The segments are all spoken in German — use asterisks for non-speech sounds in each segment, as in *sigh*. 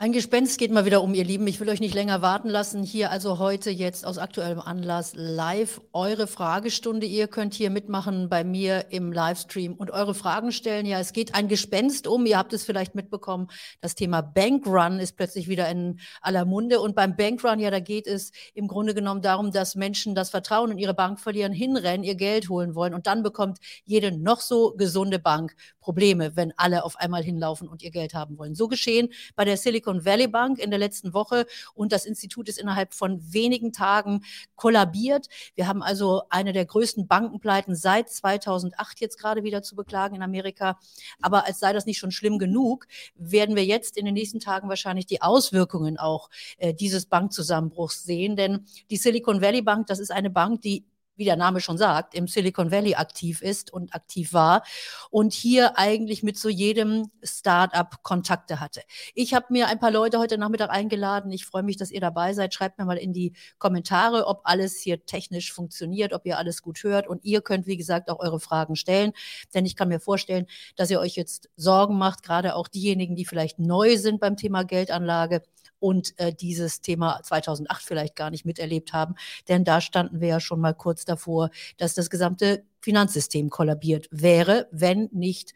Ein Gespenst geht mal wieder um, ihr Lieben. Ich will euch nicht länger warten lassen. Hier also heute jetzt aus aktuellem Anlass live eure Fragestunde. Ihr könnt hier mitmachen bei mir im Livestream und eure Fragen stellen. Ja, es geht ein Gespenst um. Ihr habt es vielleicht mitbekommen. Das Thema Bankrun ist plötzlich wieder in aller Munde. Und beim Bankrun, ja, da geht es im Grunde genommen darum, dass Menschen das Vertrauen in ihre Bank verlieren, hinrennen, ihr Geld holen wollen. Und dann bekommt jede noch so gesunde Bank Probleme, wenn alle auf einmal hinlaufen und ihr Geld haben wollen. So geschehen bei der Silicon Silicon Valley Bank in der letzten Woche und das Institut ist innerhalb von wenigen Tagen kollabiert. Wir haben also eine der größten Bankenpleiten seit 2008 jetzt gerade wieder zu beklagen in Amerika. Aber als sei das nicht schon schlimm genug, werden wir jetzt in den nächsten Tagen wahrscheinlich die Auswirkungen auch äh, dieses Bankzusammenbruchs sehen. Denn die Silicon Valley Bank, das ist eine Bank, die wie der Name schon sagt, im Silicon Valley aktiv ist und aktiv war und hier eigentlich mit so jedem Startup Kontakte hatte. Ich habe mir ein paar Leute heute Nachmittag eingeladen. Ich freue mich, dass ihr dabei seid. Schreibt mir mal in die Kommentare, ob alles hier technisch funktioniert, ob ihr alles gut hört. Und ihr könnt, wie gesagt, auch eure Fragen stellen. Denn ich kann mir vorstellen, dass ihr euch jetzt Sorgen macht, gerade auch diejenigen, die vielleicht neu sind beim Thema Geldanlage und äh, dieses Thema 2008 vielleicht gar nicht miterlebt haben. Denn da standen wir ja schon mal kurz davor, dass das gesamte Finanzsystem kollabiert wäre, wenn nicht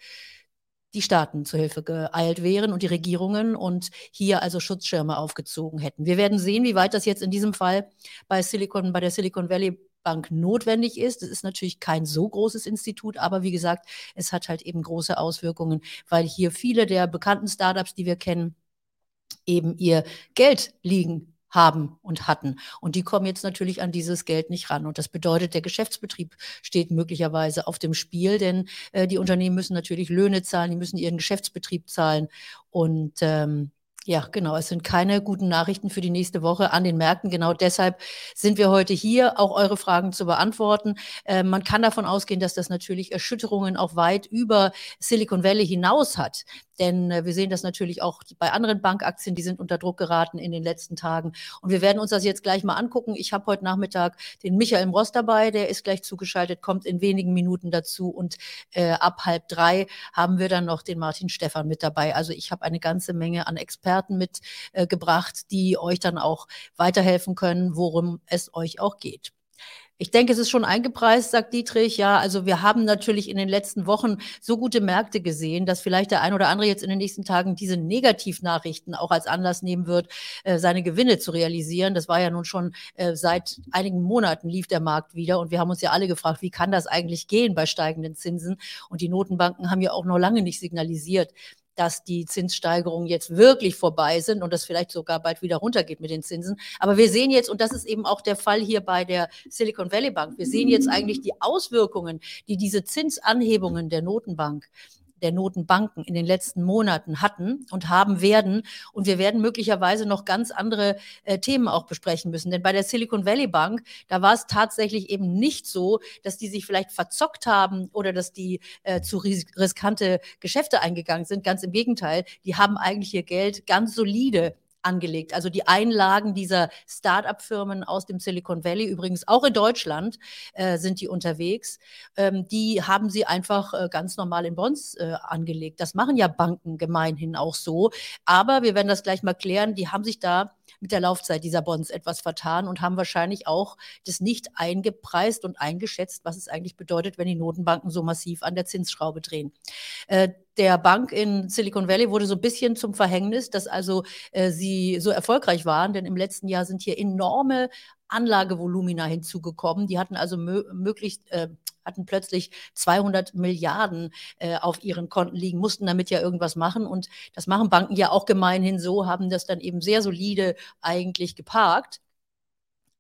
die Staaten zu Hilfe geeilt wären und die Regierungen und hier also Schutzschirme aufgezogen hätten. Wir werden sehen, wie weit das jetzt in diesem Fall bei Silicon, bei der Silicon Valley Bank notwendig ist. Es ist natürlich kein so großes Institut, aber wie gesagt, es hat halt eben große Auswirkungen, weil hier viele der bekannten Startups, die wir kennen, eben ihr Geld liegen haben und hatten. Und die kommen jetzt natürlich an dieses Geld nicht ran. Und das bedeutet, der Geschäftsbetrieb steht möglicherweise auf dem Spiel, denn äh, die Unternehmen müssen natürlich Löhne zahlen, die müssen ihren Geschäftsbetrieb zahlen. Und ähm, ja, genau. Es sind keine guten Nachrichten für die nächste Woche an den Märkten. Genau deshalb sind wir heute hier, auch eure Fragen zu beantworten. Äh, man kann davon ausgehen, dass das natürlich Erschütterungen auch weit über Silicon Valley hinaus hat. Denn äh, wir sehen das natürlich auch bei anderen Bankaktien, die sind unter Druck geraten in den letzten Tagen. Und wir werden uns das jetzt gleich mal angucken. Ich habe heute Nachmittag den Michael Ross dabei, der ist gleich zugeschaltet, kommt in wenigen Minuten dazu. Und äh, ab halb drei haben wir dann noch den Martin Stefan mit dabei. Also ich habe eine ganze Menge an Experten mitgebracht, äh, die euch dann auch weiterhelfen können, worum es euch auch geht. Ich denke, es ist schon eingepreist, sagt Dietrich. Ja, also wir haben natürlich in den letzten Wochen so gute Märkte gesehen, dass vielleicht der ein oder andere jetzt in den nächsten Tagen diese Negativnachrichten auch als Anlass nehmen wird, äh, seine Gewinne zu realisieren. Das war ja nun schon äh, seit einigen Monaten lief der Markt wieder und wir haben uns ja alle gefragt, wie kann das eigentlich gehen bei steigenden Zinsen? Und die Notenbanken haben ja auch noch lange nicht signalisiert, dass die Zinssteigerungen jetzt wirklich vorbei sind und das vielleicht sogar bald wieder runtergeht mit den Zinsen. Aber wir sehen jetzt, und das ist eben auch der Fall hier bei der Silicon Valley Bank, wir sehen jetzt eigentlich die Auswirkungen, die diese Zinsanhebungen der Notenbank der Notenbanken in den letzten Monaten hatten und haben werden. Und wir werden möglicherweise noch ganz andere äh, Themen auch besprechen müssen. Denn bei der Silicon Valley Bank, da war es tatsächlich eben nicht so, dass die sich vielleicht verzockt haben oder dass die äh, zu ris riskante Geschäfte eingegangen sind. Ganz im Gegenteil, die haben eigentlich ihr Geld ganz solide angelegt. Also die Einlagen dieser Start-up-Firmen aus dem Silicon Valley, übrigens auch in Deutschland äh, sind die unterwegs, ähm, die haben sie einfach äh, ganz normal in Bonds äh, angelegt. Das machen ja Banken gemeinhin auch so. Aber wir werden das gleich mal klären, die haben sich da mit der Laufzeit dieser Bonds etwas vertan und haben wahrscheinlich auch das nicht eingepreist und eingeschätzt, was es eigentlich bedeutet, wenn die Notenbanken so massiv an der Zinsschraube drehen. Äh, der Bank in Silicon Valley wurde so ein bisschen zum Verhängnis, dass also äh, sie so erfolgreich waren, denn im letzten Jahr sind hier enorme Anlagevolumina hinzugekommen. Die hatten also mö möglichst äh, hatten plötzlich 200 Milliarden äh, auf ihren Konten liegen, mussten damit ja irgendwas machen. Und das machen Banken ja auch gemeinhin so, haben das dann eben sehr solide eigentlich geparkt.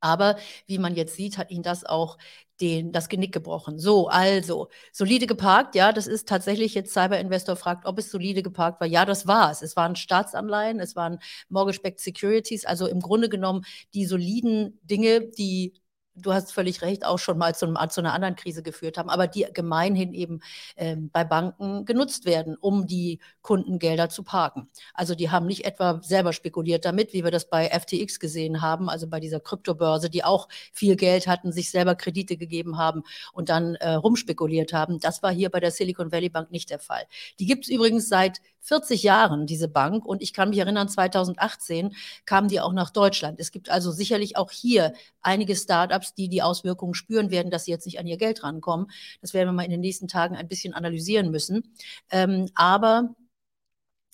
Aber wie man jetzt sieht, hat ihn das auch den, das Genick gebrochen. So, also, solide geparkt, ja, das ist tatsächlich jetzt Cyber Investor fragt, ob es solide geparkt war. Ja, das war es. Es waren Staatsanleihen, es waren Mortgage-Backed Securities, also im Grunde genommen die soliden Dinge, die du hast völlig recht, auch schon mal zu, einem, zu, einer anderen Krise geführt haben, aber die gemeinhin eben ähm, bei Banken genutzt werden, um die Kundengelder zu parken. Also die haben nicht etwa selber spekuliert damit, wie wir das bei FTX gesehen haben, also bei dieser Kryptobörse, die auch viel Geld hatten, sich selber Kredite gegeben haben und dann äh, rumspekuliert haben. Das war hier bei der Silicon Valley Bank nicht der Fall. Die gibt es übrigens seit 40 Jahren, diese Bank. Und ich kann mich erinnern, 2018 kamen die auch nach Deutschland. Es gibt also sicherlich auch hier einige Startups, die die Auswirkungen spüren werden, dass sie jetzt nicht an ihr Geld rankommen. Das werden wir mal in den nächsten Tagen ein bisschen analysieren müssen. Ähm, aber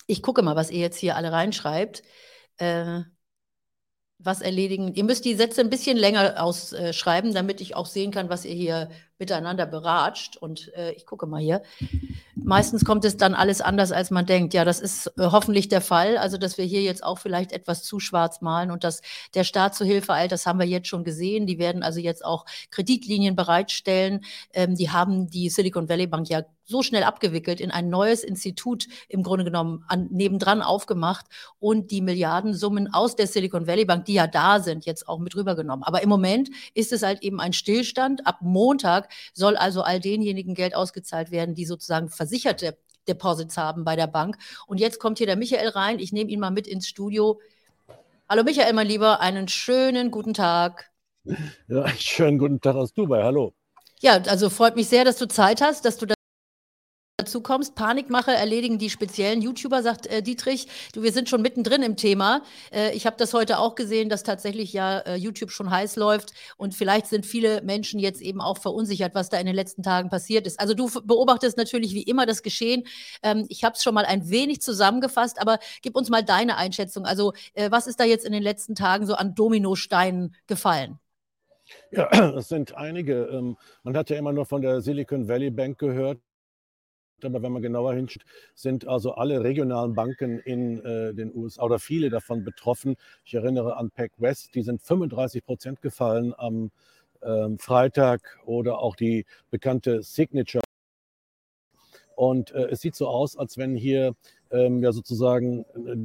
ich gucke mal, was ihr jetzt hier alle reinschreibt. Äh, was erledigen. Ihr müsst die Sätze ein bisschen länger ausschreiben, damit ich auch sehen kann, was ihr hier miteinander beratscht. Und äh, ich gucke mal hier. Meistens kommt es dann alles anders, als man denkt. Ja, das ist äh, hoffentlich der Fall. Also, dass wir hier jetzt auch vielleicht etwas zu schwarz malen und dass der Staat zu Hilfe eilt, das haben wir jetzt schon gesehen. Die werden also jetzt auch Kreditlinien bereitstellen. Ähm, die haben die Silicon Valley Bank ja so schnell abgewickelt, in ein neues Institut im Grunde genommen an, nebendran aufgemacht und die Milliardensummen aus der Silicon Valley Bank, die ja da sind, jetzt auch mit rübergenommen. Aber im Moment ist es halt eben ein Stillstand. Ab Montag soll also all denjenigen Geld ausgezahlt werden, die sozusagen versicherte Deposits haben bei der Bank. Und jetzt kommt hier der Michael rein. Ich nehme ihn mal mit ins Studio. Hallo Michael, mein Lieber, einen schönen guten Tag. Ja, einen schönen guten Tag aus Dubai. Hallo. Ja, also freut mich sehr, dass du Zeit hast, dass du dazu kommst. Panikmache erledigen die speziellen YouTuber, sagt äh, Dietrich. Du, wir sind schon mittendrin im Thema. Äh, ich habe das heute auch gesehen, dass tatsächlich ja äh, YouTube schon heiß läuft und vielleicht sind viele Menschen jetzt eben auch verunsichert, was da in den letzten Tagen passiert ist. Also du beobachtest natürlich wie immer das Geschehen. Ähm, ich habe es schon mal ein wenig zusammengefasst, aber gib uns mal deine Einschätzung. Also äh, was ist da jetzt in den letzten Tagen so an Dominosteinen gefallen? Ja, *clears throat* es sind einige. Ähm, man hat ja immer nur von der Silicon Valley Bank gehört aber wenn man genauer hinschaut, sind also alle regionalen Banken in äh, den USA oder viele davon betroffen. Ich erinnere an PacWest, die sind 35 Prozent gefallen am ähm, Freitag oder auch die bekannte Signature. Und äh, es sieht so aus, als wenn hier ähm, ja sozusagen äh,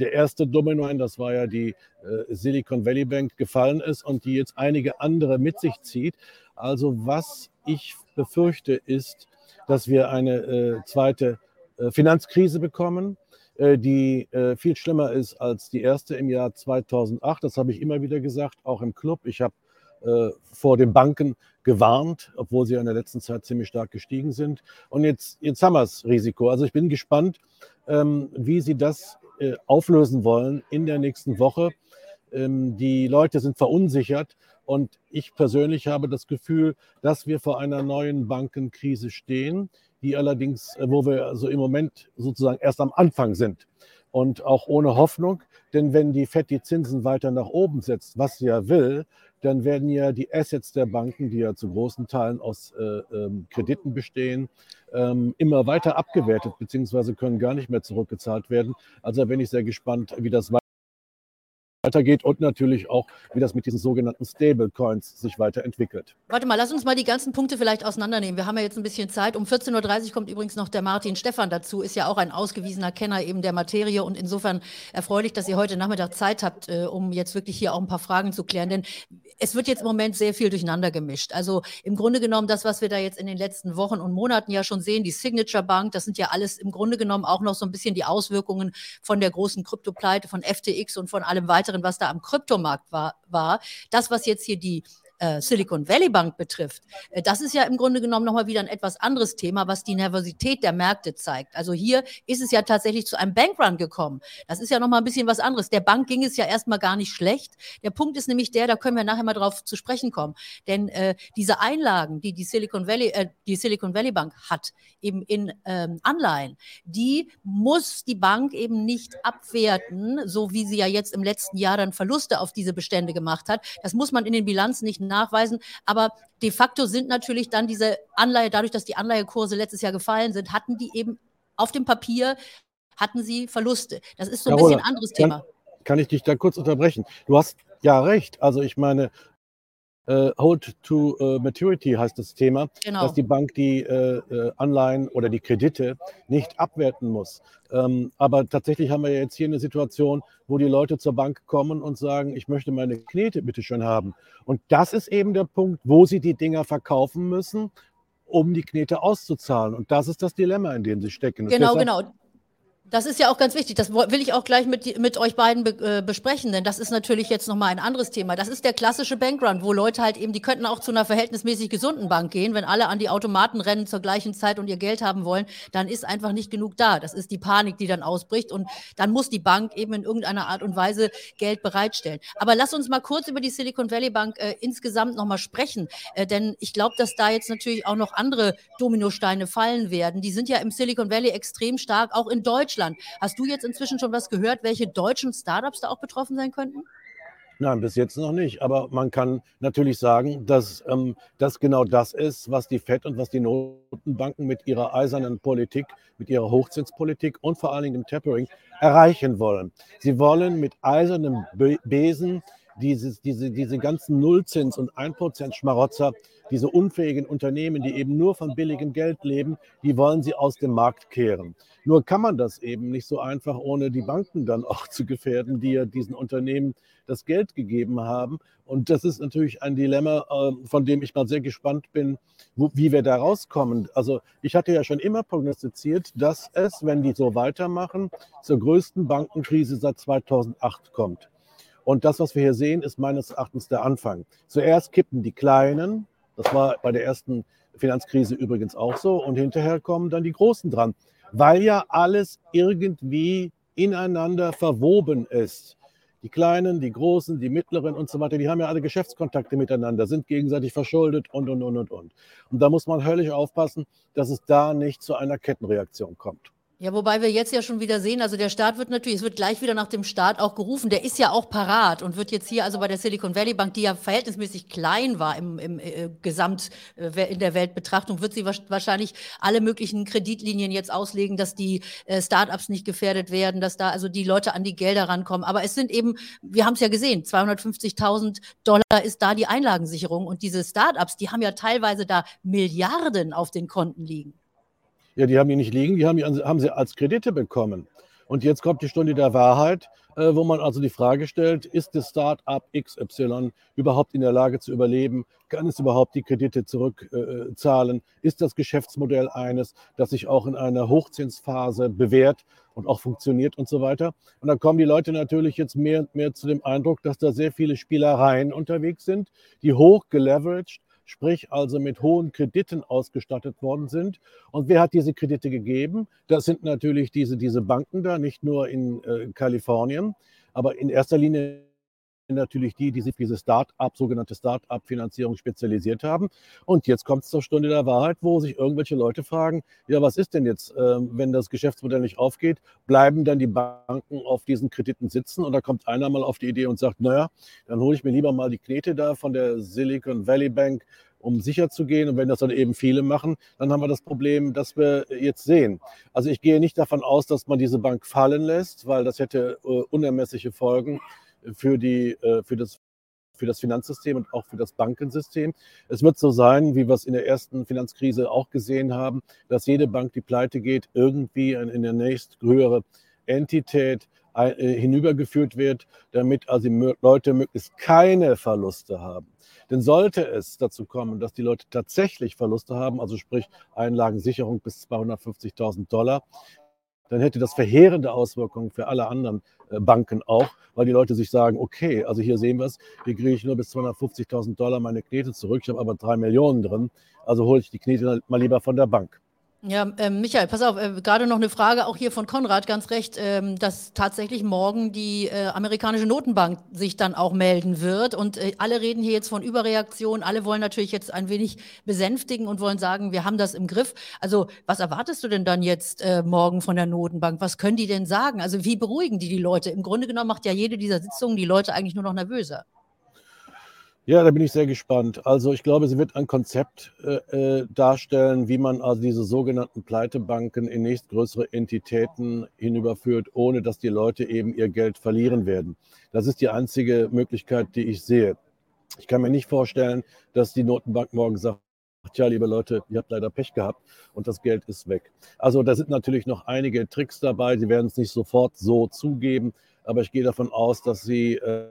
der erste Domino, das war ja die äh, Silicon Valley Bank, gefallen ist und die jetzt einige andere mit sich zieht. Also was ich befürchte ist, dass wir eine äh, zweite äh, Finanzkrise bekommen, äh, die viel schlimmer ist als die erste im Jahr 2008. Das habe ich immer wieder gesagt, auch im Club. Ich habe vor den Banken gewarnt, obwohl sie in der letzten Zeit ziemlich stark gestiegen sind. Und jetzt, jetzt haben wir das Risiko. Also ich bin gespannt, ähm, wie sie das auflösen wollen in der nächsten Woche. Ähm, die Leute sind verunsichert und ich persönlich habe das Gefühl, dass wir vor einer neuen Bankenkrise stehen, die allerdings, äh, wo wir also im Moment sozusagen erst am Anfang sind. Und auch ohne Hoffnung, denn wenn die FED die Zinsen weiter nach oben setzt, was sie ja will, dann werden ja die Assets der Banken, die ja zu großen Teilen aus äh, ähm, Krediten bestehen, ähm, immer weiter abgewertet, beziehungsweise können gar nicht mehr zurückgezahlt werden. Also bin ich sehr gespannt, wie das weitergeht weitergeht und natürlich auch, wie das mit diesen sogenannten Stablecoins sich weiterentwickelt. Warte mal, lass uns mal die ganzen Punkte vielleicht auseinandernehmen. Wir haben ja jetzt ein bisschen Zeit. Um 14.30 Uhr kommt übrigens noch der Martin Stefan dazu, ist ja auch ein ausgewiesener Kenner eben der Materie und insofern erfreulich, dass ihr heute Nachmittag Zeit habt, äh, um jetzt wirklich hier auch ein paar Fragen zu klären. Denn es wird jetzt im Moment sehr viel durcheinander gemischt. Also im Grunde genommen das, was wir da jetzt in den letzten Wochen und Monaten ja schon sehen, die Signature Bank, das sind ja alles im Grunde genommen auch noch so ein bisschen die Auswirkungen von der großen Kryptopleite, von FTX und von allem weiteren weiteren, was da am Kryptomarkt war, war. Das, was jetzt hier die äh, Silicon Valley Bank betrifft, äh, das ist ja im Grunde genommen nochmal wieder ein etwas anderes Thema, was die Nervosität der Märkte zeigt. Also hier ist es ja tatsächlich zu einem Bankrun gekommen. Das ist ja nochmal ein bisschen was anderes. Der Bank ging es ja erstmal gar nicht schlecht. Der Punkt ist nämlich der, da können wir nachher mal drauf zu sprechen kommen. Denn äh, diese Einlagen, die die Silicon Valley, äh, die Silicon Valley Bank hat, eben in ähm, Anleihen, die muss die Bank eben nicht abwerten, so wie sie ja jetzt im letzten Jahr dann Verluste auf diese Bestände gemacht hat. Das muss man in den Bilanzen nicht nachweisen. Aber de facto sind natürlich dann diese Anleihe, dadurch, dass die Anleihekurse letztes Jahr gefallen sind, hatten die eben auf dem Papier, hatten sie Verluste. Das ist so ein Carola, bisschen ein anderes Thema. Kann ich dich da kurz unterbrechen? Du hast ja recht. Also ich meine, äh, Hold to äh, Maturity heißt das Thema, genau. dass die Bank die äh, äh, Anleihen oder die Kredite nicht abwerten muss. Ähm, aber tatsächlich haben wir jetzt hier eine Situation, wo die Leute zur Bank kommen und sagen, ich möchte meine Knete bitte schön haben. Und das ist eben der Punkt, wo sie die Dinger verkaufen müssen, um die Knete auszuzahlen. Und das ist das Dilemma, in dem sie stecken. Genau, genau Das ist ja auch ganz wichtig. Das will ich auch gleich mit, mit euch beiden be, äh, besprechen, denn das ist natürlich jetzt nochmal ein anderes Thema. Das ist der klassische Bankrun, wo Leute halt eben, die könnten auch zu einer verhältnismäßig gesunden Bank gehen. Wenn alle an die Automaten rennen zur gleichen Zeit und ihr Geld haben wollen, dann ist einfach nicht genug da. Das ist die Panik, die dann ausbricht und dann muss die Bank eben in irgendeiner Art und Weise Geld bereitstellen. Aber lass uns mal kurz über die Silicon Valley Bank äh, insgesamt nochmal sprechen, äh, denn ich glaube, dass da jetzt natürlich auch noch andere Dominosteine fallen werden. Die sind ja im Silicon Valley extrem stark, auch in Deutschland. Deutschland. Hast du jetzt inzwischen schon was gehört, welche deutschen Startups da auch betroffen sein könnten? Nein, bis jetzt noch nicht. Aber man kann natürlich sagen, dass ähm, das genau das ist, was die FED und was die Notenbanken mit ihrer eisernen Politik, mit ihrer Hochzinspolitik und vor allen Dingen dem Tapering erreichen wollen. Sie wollen mit eisernem Besen dieses, diese, diese ganzen Nullzins- und 1% Schmarotzer, diese unfähigen Unternehmen, die eben nur von billigem Geld leben, die wollen sie aus dem Markt kehren. Nur kann man das eben nicht so einfach, ohne die Banken dann auch zu gefährden, die ja diesen Unternehmen das Geld gegeben haben. Und das ist natürlich ein Dilemma, ähm, von dem ich mal sehr gespannt bin, wie wir da rauskommen. Also ich hatte ja schon immer prognostiziert, dass es, wenn die so weitermachen, zur größten Bankenkrise seit 2008 kommt. Und das, was wir hier sehen, ist meines Erachtens der Anfang. Zuerst kippen die Kleinen, das war bei der ersten Finanzkrise übrigens auch so, und hinterher kommen dann die Großen dran weil ja alles irgendwie ineinander verwoben ist. Die Kleinen, die Großen, die Mittleren und so weiter, die haben ja alle Geschäftskontakte miteinander, sind gegenseitig verschuldet und, und, und, und, und. Und da muss man höllisch aufpassen, dass es da nicht zu einer Kettenreaktion kommt. Ja, wobei wir jetzt ja schon wieder sehen, also der Staat wird natürlich, es wird gleich wieder nach dem Staat auch gerufen, der ist ja auch parat und wird jetzt hier also bei der Silicon Valley Bank, die ja verhältnismäßig klein war im, im äh, Gesamt äh, in der Weltbetrachtung, wird sie wahrscheinlich alle möglichen Kreditlinien jetzt auslegen, dass die äh, Startups nicht gefährdet werden, dass da also die Leute an die Gelder rankommen. Aber es sind eben, wir haben es ja gesehen, 250.000 Dollar ist da die Einlagensicherung und diese Startups, die haben ja teilweise da Milliarden auf den Konten liegen. Ja, die haben die nicht liegen, die haben, haben sie als Kredite bekommen. Und jetzt kommt die Stunde der Wahrheit, äh, wo man also die Frage stellt, ist das Start-up XY überhaupt in der Lage zu überleben? Kann es überhaupt die Kredite zurückzahlen? Äh, ist das Geschäftsmodell eines, das sich auch in einer Hochzinsphase bewährt und auch funktioniert und so weiter? Und dann kommen die Leute natürlich jetzt mehr und mehr zu dem Eindruck, dass da sehr viele Spielereien unterwegs sind, die hoch geleveraged sprich also mit hohen Krediten ausgestattet worden sind. Und wer hat diese Kredite gegeben? Das sind natürlich diese, diese Banken da, nicht nur in äh, Kalifornien, aber in erster Linie natürlich die, die sich diese Start-up, sogenannte Start-up-Finanzierung spezialisiert haben. Und jetzt kommt es zur Stunde der Wahrheit, wo sich irgendwelche Leute fragen, ja, was ist denn jetzt, ähm, wenn das Geschäftsmodell nicht aufgeht, bleiben dann die Banken auf diesen Krediten sitzen? Und da kommt einer mal auf die Idee und sagt, naja, dann hole ich mir lieber mal die Knete da von der Silicon Valley Bank, um sicher zu gehen. Und wenn das dann eben viele machen, dann haben wir das Problem, das wir jetzt sehen. Also ich gehe nicht davon aus, dass man diese Bank fallen lässt, weil das hätte äh, unermessliche Folgen für, die, äh, für, das, für das Finanzsystem und auch für das Bankensystem. Es wird so sein, wie wir es in der ersten Finanzkrise auch gesehen haben, dass jede Bank, die pleite geht, irgendwie in der nächsthöhere Entität äh, hinübergeführt wird, damit also die Leute möglichst keine Verluste haben. Denn sollte es dazu kommen, dass die Leute tatsächlich Verluste haben, also sprich Einlagensicherung bis 250.000 Dollar, dann hätte das verheerende Auswirkungen für alle anderen Banken auch, weil die Leute sich sagen, okay, also hier sehen wir es, hier kriege ich nur bis 250.000 Dollar meine Knete zurück, ich habe aber drei Millionen drin, also hole ich die Knete mal lieber von der Bank. Ja, ähm, Michael, pass auf, äh, gerade noch eine Frage auch hier von Konrad, ganz recht, ähm, dass tatsächlich morgen die äh, amerikanische Notenbank sich dann auch melden wird. Und äh, alle reden hier jetzt von Überreaktion. Alle wollen natürlich jetzt ein wenig besänftigen und wollen sagen, wir haben das im Griff. Also, was erwartest du denn dann jetzt äh, morgen von der Notenbank? Was können die denn sagen? Also, wie beruhigen die die Leute? Im Grunde genommen macht ja jede dieser Sitzungen die Leute eigentlich nur noch nervöser. Ja, da bin ich sehr gespannt. Also ich glaube, sie wird ein Konzept äh, äh, darstellen, wie man also diese sogenannten Pleitebanken in nächstgrößere Entitäten hinüberführt, ohne dass die Leute eben ihr Geld verlieren werden. Das ist die einzige Möglichkeit, die ich sehe. Ich kann mir nicht vorstellen, dass die Notenbank morgen sagt, Tja, liebe Leute, ihr habt leider Pech gehabt und das Geld ist weg. Also da sind natürlich noch einige Tricks dabei. Sie werden es nicht sofort so zugeben, aber ich gehe davon aus, dass sie äh,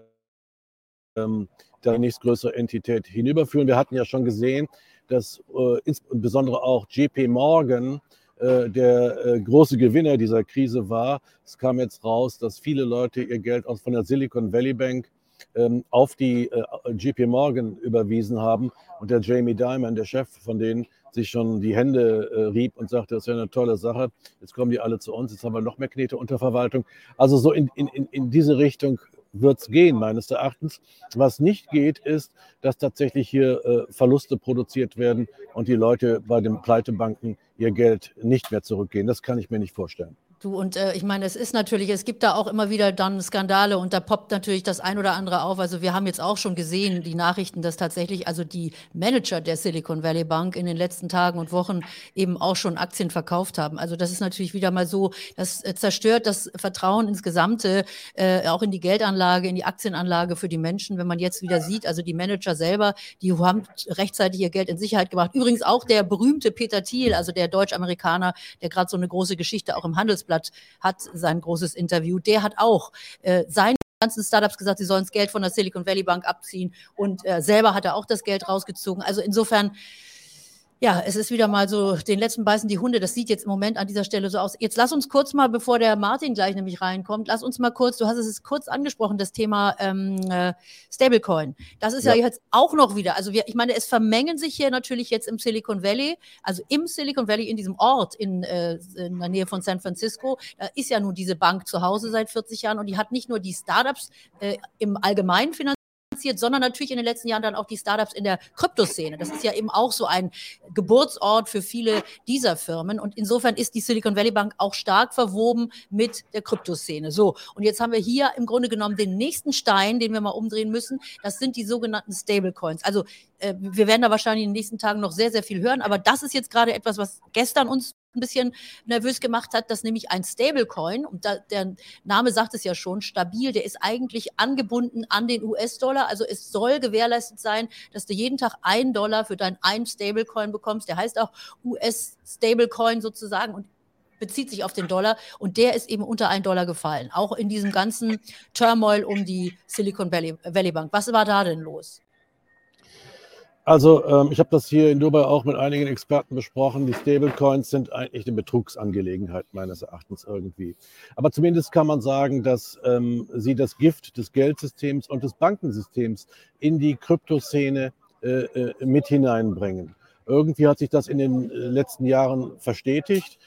der nächstgrößere Entität hinüberführen. Wir hatten ja schon gesehen, dass äh, insbesondere auch JP Morgan äh, der äh, große Gewinner dieser Krise war. Es kam jetzt raus, dass viele Leute ihr Geld aus von der Silicon Valley Bank ähm, auf die äh, JP Morgan überwiesen haben und der Jamie Dimon, der Chef von denen, sich schon die Hände rieb und sagte, das ist ja eine tolle Sache, jetzt kommen die alle zu uns, jetzt haben wir noch mehr Knete unter Verwaltung. Also so in, in, in diese Richtung wird es gehen, meines Erachtens. Was nicht geht, ist, dass tatsächlich hier äh, Verluste produziert werden und die Leute bei den Pleitebanken ihr Geld nicht mehr zurückgehen. Das kann ich mir nicht vorstellen. Du, und äh, ich meine, es ist natürlich, es gibt da auch immer wieder dann Skandale und da poppt natürlich das ein oder andere auf. Also wir haben jetzt auch schon gesehen, die Nachrichten, dass tatsächlich also die Manager der Silicon Valley Bank in den letzten Tagen und Wochen eben auch schon Aktien verkauft haben. Also das ist natürlich wieder mal so, das äh, zerstört das Vertrauen ins Gesamte, äh, auch in die Geldanlage, in die Aktienanlage für die Menschen. Wenn man jetzt wieder sieht, also die Manager selber, die haben rechtzeitig ihr Geld in Sicherheit gebracht. Übrigens auch der berühmte Peter Thiel, also der Deutsch-Amerikaner, der gerade so eine große Geschichte auch im Handelsblatt Handelsblatt hat sein großes Interview. Der hat auch äh, seinen ganzen Startups gesagt, sie sollen das Geld von der Silicon Valley Bank abziehen und äh, selber hat er auch das Geld rausgezogen. Also insofern ja, es ist wieder mal so, den letzten beißen die Hunde. Das sieht jetzt im Moment an dieser Stelle so aus. Jetzt lass uns kurz mal, bevor der Martin gleich nämlich reinkommt, lass uns mal kurz, du hast es kurz angesprochen, das Thema ähm, äh, Stablecoin. Das ist ja. ja. jetzt auch noch wieder, also wir, ich meine, es vermengen sich hier natürlich jetzt im Silicon Valley, also im Silicon Valley, in diesem Ort in, äh, in der Nähe von San Francisco, da ist ja nun diese Bank zu Hause seit 40 Jahren und die hat nicht nur die Startups äh, im Allgemeinen finanziert, finanziert, sondern natürlich in den letzten Jahren dann auch die Startups in der Kryptoszene. Das ist ja eben auch so ein Geburtsort für viele dieser Firmen. Und insofern ist die Silicon Valley Bank auch stark verwoben mit der Kryptoszene. So, und jetzt haben wir hier im Grunde genommen den nächsten Stein, den wir mal umdrehen müssen. Das sind die sogenannten Stablecoins. Also äh, wir werden da wahrscheinlich in den nächsten Tagen noch sehr, sehr viel hören. Aber das ist jetzt gerade etwas, was gestern uns ein bisschen nervös gemacht hat, dass nämlich ein Stablecoin, und da, der Name sagt es ja schon, stabil, der ist eigentlich angebunden an den US-Dollar. Also es soll gewährleistet sein, dass du jeden Tag einen Dollar für dein ein Stablecoin bekommst. Der heißt auch US-Stablecoin sozusagen und bezieht sich auf den Dollar und der ist eben unter einen Dollar gefallen. Auch in diesem ganzen Turmoil um die Silicon Valley, Valley Bank. Was war da denn los? Also ähm, ich habe das hier in Dubai auch mit einigen Experten besprochen. Die Stablecoins sind eigentlich eine Betrugsangelegenheit meines Erachtens irgendwie. Aber zumindest kann man sagen, dass ähm, sie das Gift des Geldsystems und des Bankensystems in die Kryptoszene äh, äh, mit hineinbringen. Irgendwie hat sich das in den äh, letzten Jahren verstetigt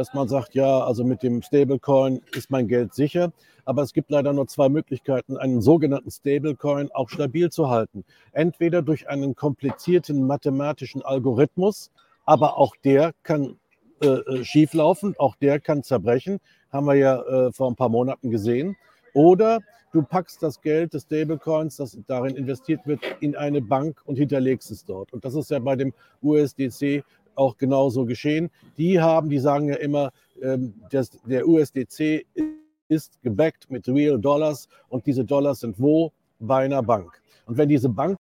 dass man sagt, ja, also mit dem Stablecoin ist mein Geld sicher. Aber es gibt leider nur zwei Möglichkeiten, einen sogenannten Stablecoin auch stabil zu halten. Entweder durch einen komplizierten mathematischen Algorithmus, aber auch der kann äh, äh schieflaufen, auch der kann zerbrechen, haben wir ja äh, vor ein paar Monaten gesehen. Oder du packst das Geld des Stablecoins, das darin investiert wird, in eine Bank und hinterlegst es dort. Und das ist ja bei dem USDC auch genauso geschehen. Die haben, die sagen ja immer, ähm, dass der USDC ist gebackt mit Real Dollars und diese Dollars sind wo? Bei einer Bank. Und wenn diese Bank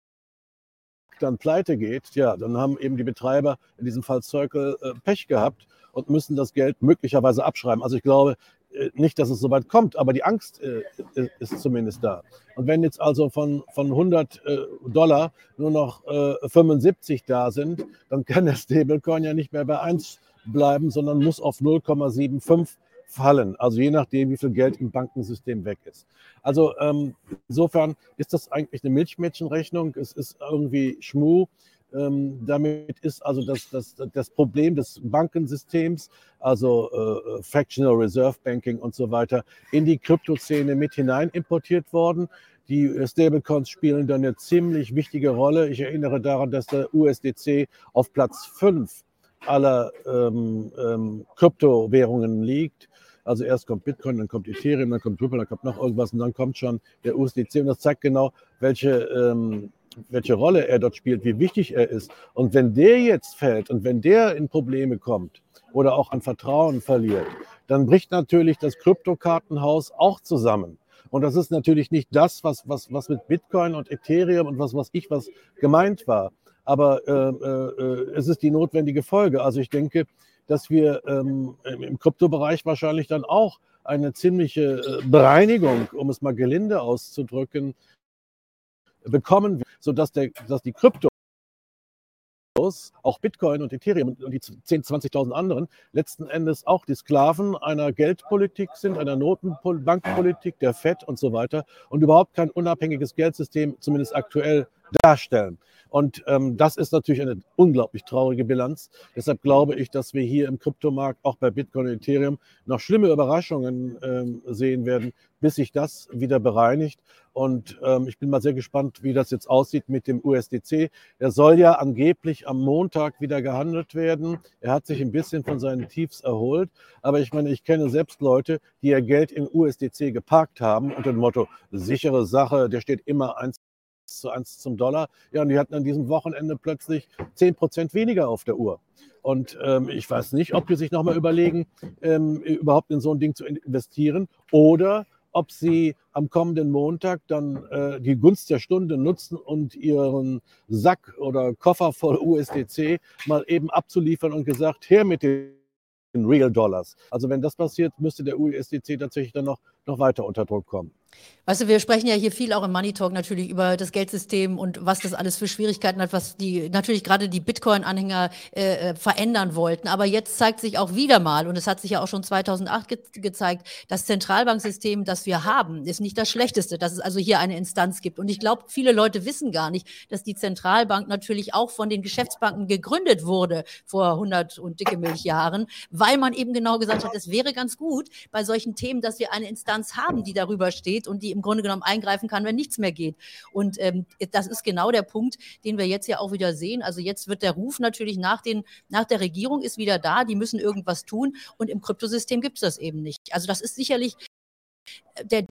dann pleite geht, ja, dann haben eben die Betreiber, in diesem Fall Circle, äh, Pech gehabt und müssen das Geld möglicherweise abschreiben. Also ich glaube, nicht, dass es so weit kommt, aber die Angst äh, ist zumindest da. Und wenn jetzt also von, von 100 äh, Dollar nur noch äh, 75 da sind, dann kann der Stablecoin ja nicht mehr bei 1 bleiben, sondern muss auf 0,75 fallen. Also je nachdem, wie viel Geld im Bankensystem weg ist. Also ähm, insofern ist das eigentlich eine Milchmädchenrechnung. Es ist irgendwie Schmuh. Ähm, damit ist also das, das, das Problem des Bankensystems, also äh, Fractional Reserve Banking und so weiter, in die Kryptoszene mit hinein importiert worden. Die Stablecoins spielen da eine ziemlich wichtige Rolle. Ich erinnere daran, dass der USDC auf Platz 5 aller ähm, ähm, Kryptowährungen liegt. Also erst kommt Bitcoin, dann kommt Ethereum, dann kommt Ripple, dann kommt noch irgendwas und dann kommt schon der USDC. Und das zeigt genau, welche ähm, welche Rolle er dort spielt, wie wichtig er ist. Und wenn der jetzt fällt und wenn der in Probleme kommt oder auch an Vertrauen verliert, dann bricht natürlich das Kryptokartenhaus auch zusammen. Und das ist natürlich nicht das, was, was, was mit Bitcoin und Ethereum und was, was ich, was gemeint war. Aber äh, äh, es ist die notwendige Folge. Also ich denke, dass wir ähm, im Kryptobereich wahrscheinlich dann auch eine ziemliche äh, Bereinigung, um es mal gelinde auszudrücken, bekommen, sodass der, dass die Kryptos, auch Bitcoin und Ethereum und die 10.000, 20.000 anderen, letzten Endes auch die Sklaven einer Geldpolitik sind, einer Notenbankpolitik, der FED und so weiter und überhaupt kein unabhängiges Geldsystem, zumindest aktuell, darstellen. Und ähm, das ist natürlich eine unglaublich traurige Bilanz. Deshalb glaube ich, dass wir hier im Kryptomarkt, auch bei Bitcoin und Ethereum, noch schlimme Überraschungen ähm, sehen werden, bis sich das wieder bereinigt. Und ähm, ich bin mal sehr gespannt, wie das jetzt aussieht mit dem USDC. Der soll ja angeblich am Montag wieder gehandelt werden. Er hat sich ein bisschen von seinen Tiefs erholt. Aber ich meine, ich kenne selbst Leute, die ihr Geld in USDC geparkt haben unter dem Motto, sichere Sache, der steht immer eins zu 1 zum Dollar. Ja, und die hatten an diesem Wochenende plötzlich 10 Prozent weniger auf der Uhr. Und ähm, ich weiß nicht, ob die sich nochmal überlegen, ähm, überhaupt in so ein Ding zu investieren oder ob sie am kommenden Montag dann äh, die Gunst der Stunde nutzen und ihren Sack oder Koffer voll USDC mal eben abzuliefern und gesagt, her mit den Real Dollars. Also wenn das passiert, müsste der USDC tatsächlich dann noch, noch weiter unter Druck kommen. Weißt du, wir sprechen ja hier viel auch im Money Talk natürlich über das Geldsystem und was das alles für Schwierigkeiten hat, was die natürlich gerade die Bitcoin-Anhänger äh, äh verändern wollten. Aber jetzt zeigt sich auch wieder mal, und es hat sich ja auch schon 2008 ge gezeigt, das Zentralbanksystem, das wir haben, ist nicht das schlechteste, dass es also hier eine Instanz gibt. Und ich glaube, viele Leute wissen gar nicht, dass die Zentralbank natürlich auch von den Geschäftsbanken gegründet wurde vor 100 und dicke Milchjahren, weil man eben genau gesagt hat, es wäre ganz gut bei solchen Themen, dass wir eine Instanz haben, die darüber steht und die im Grunde genommen eingreifen kann, wenn nichts mehr geht. Und ähm, das ist genau der Punkt, den wir jetzt ja auch wieder sehen. Also jetzt wird der Ruf natürlich nach, den, nach der Regierung ist wieder da, die müssen irgendwas tun und im Kryptosystem gibt es das eben nicht. Also das ist sicherlich der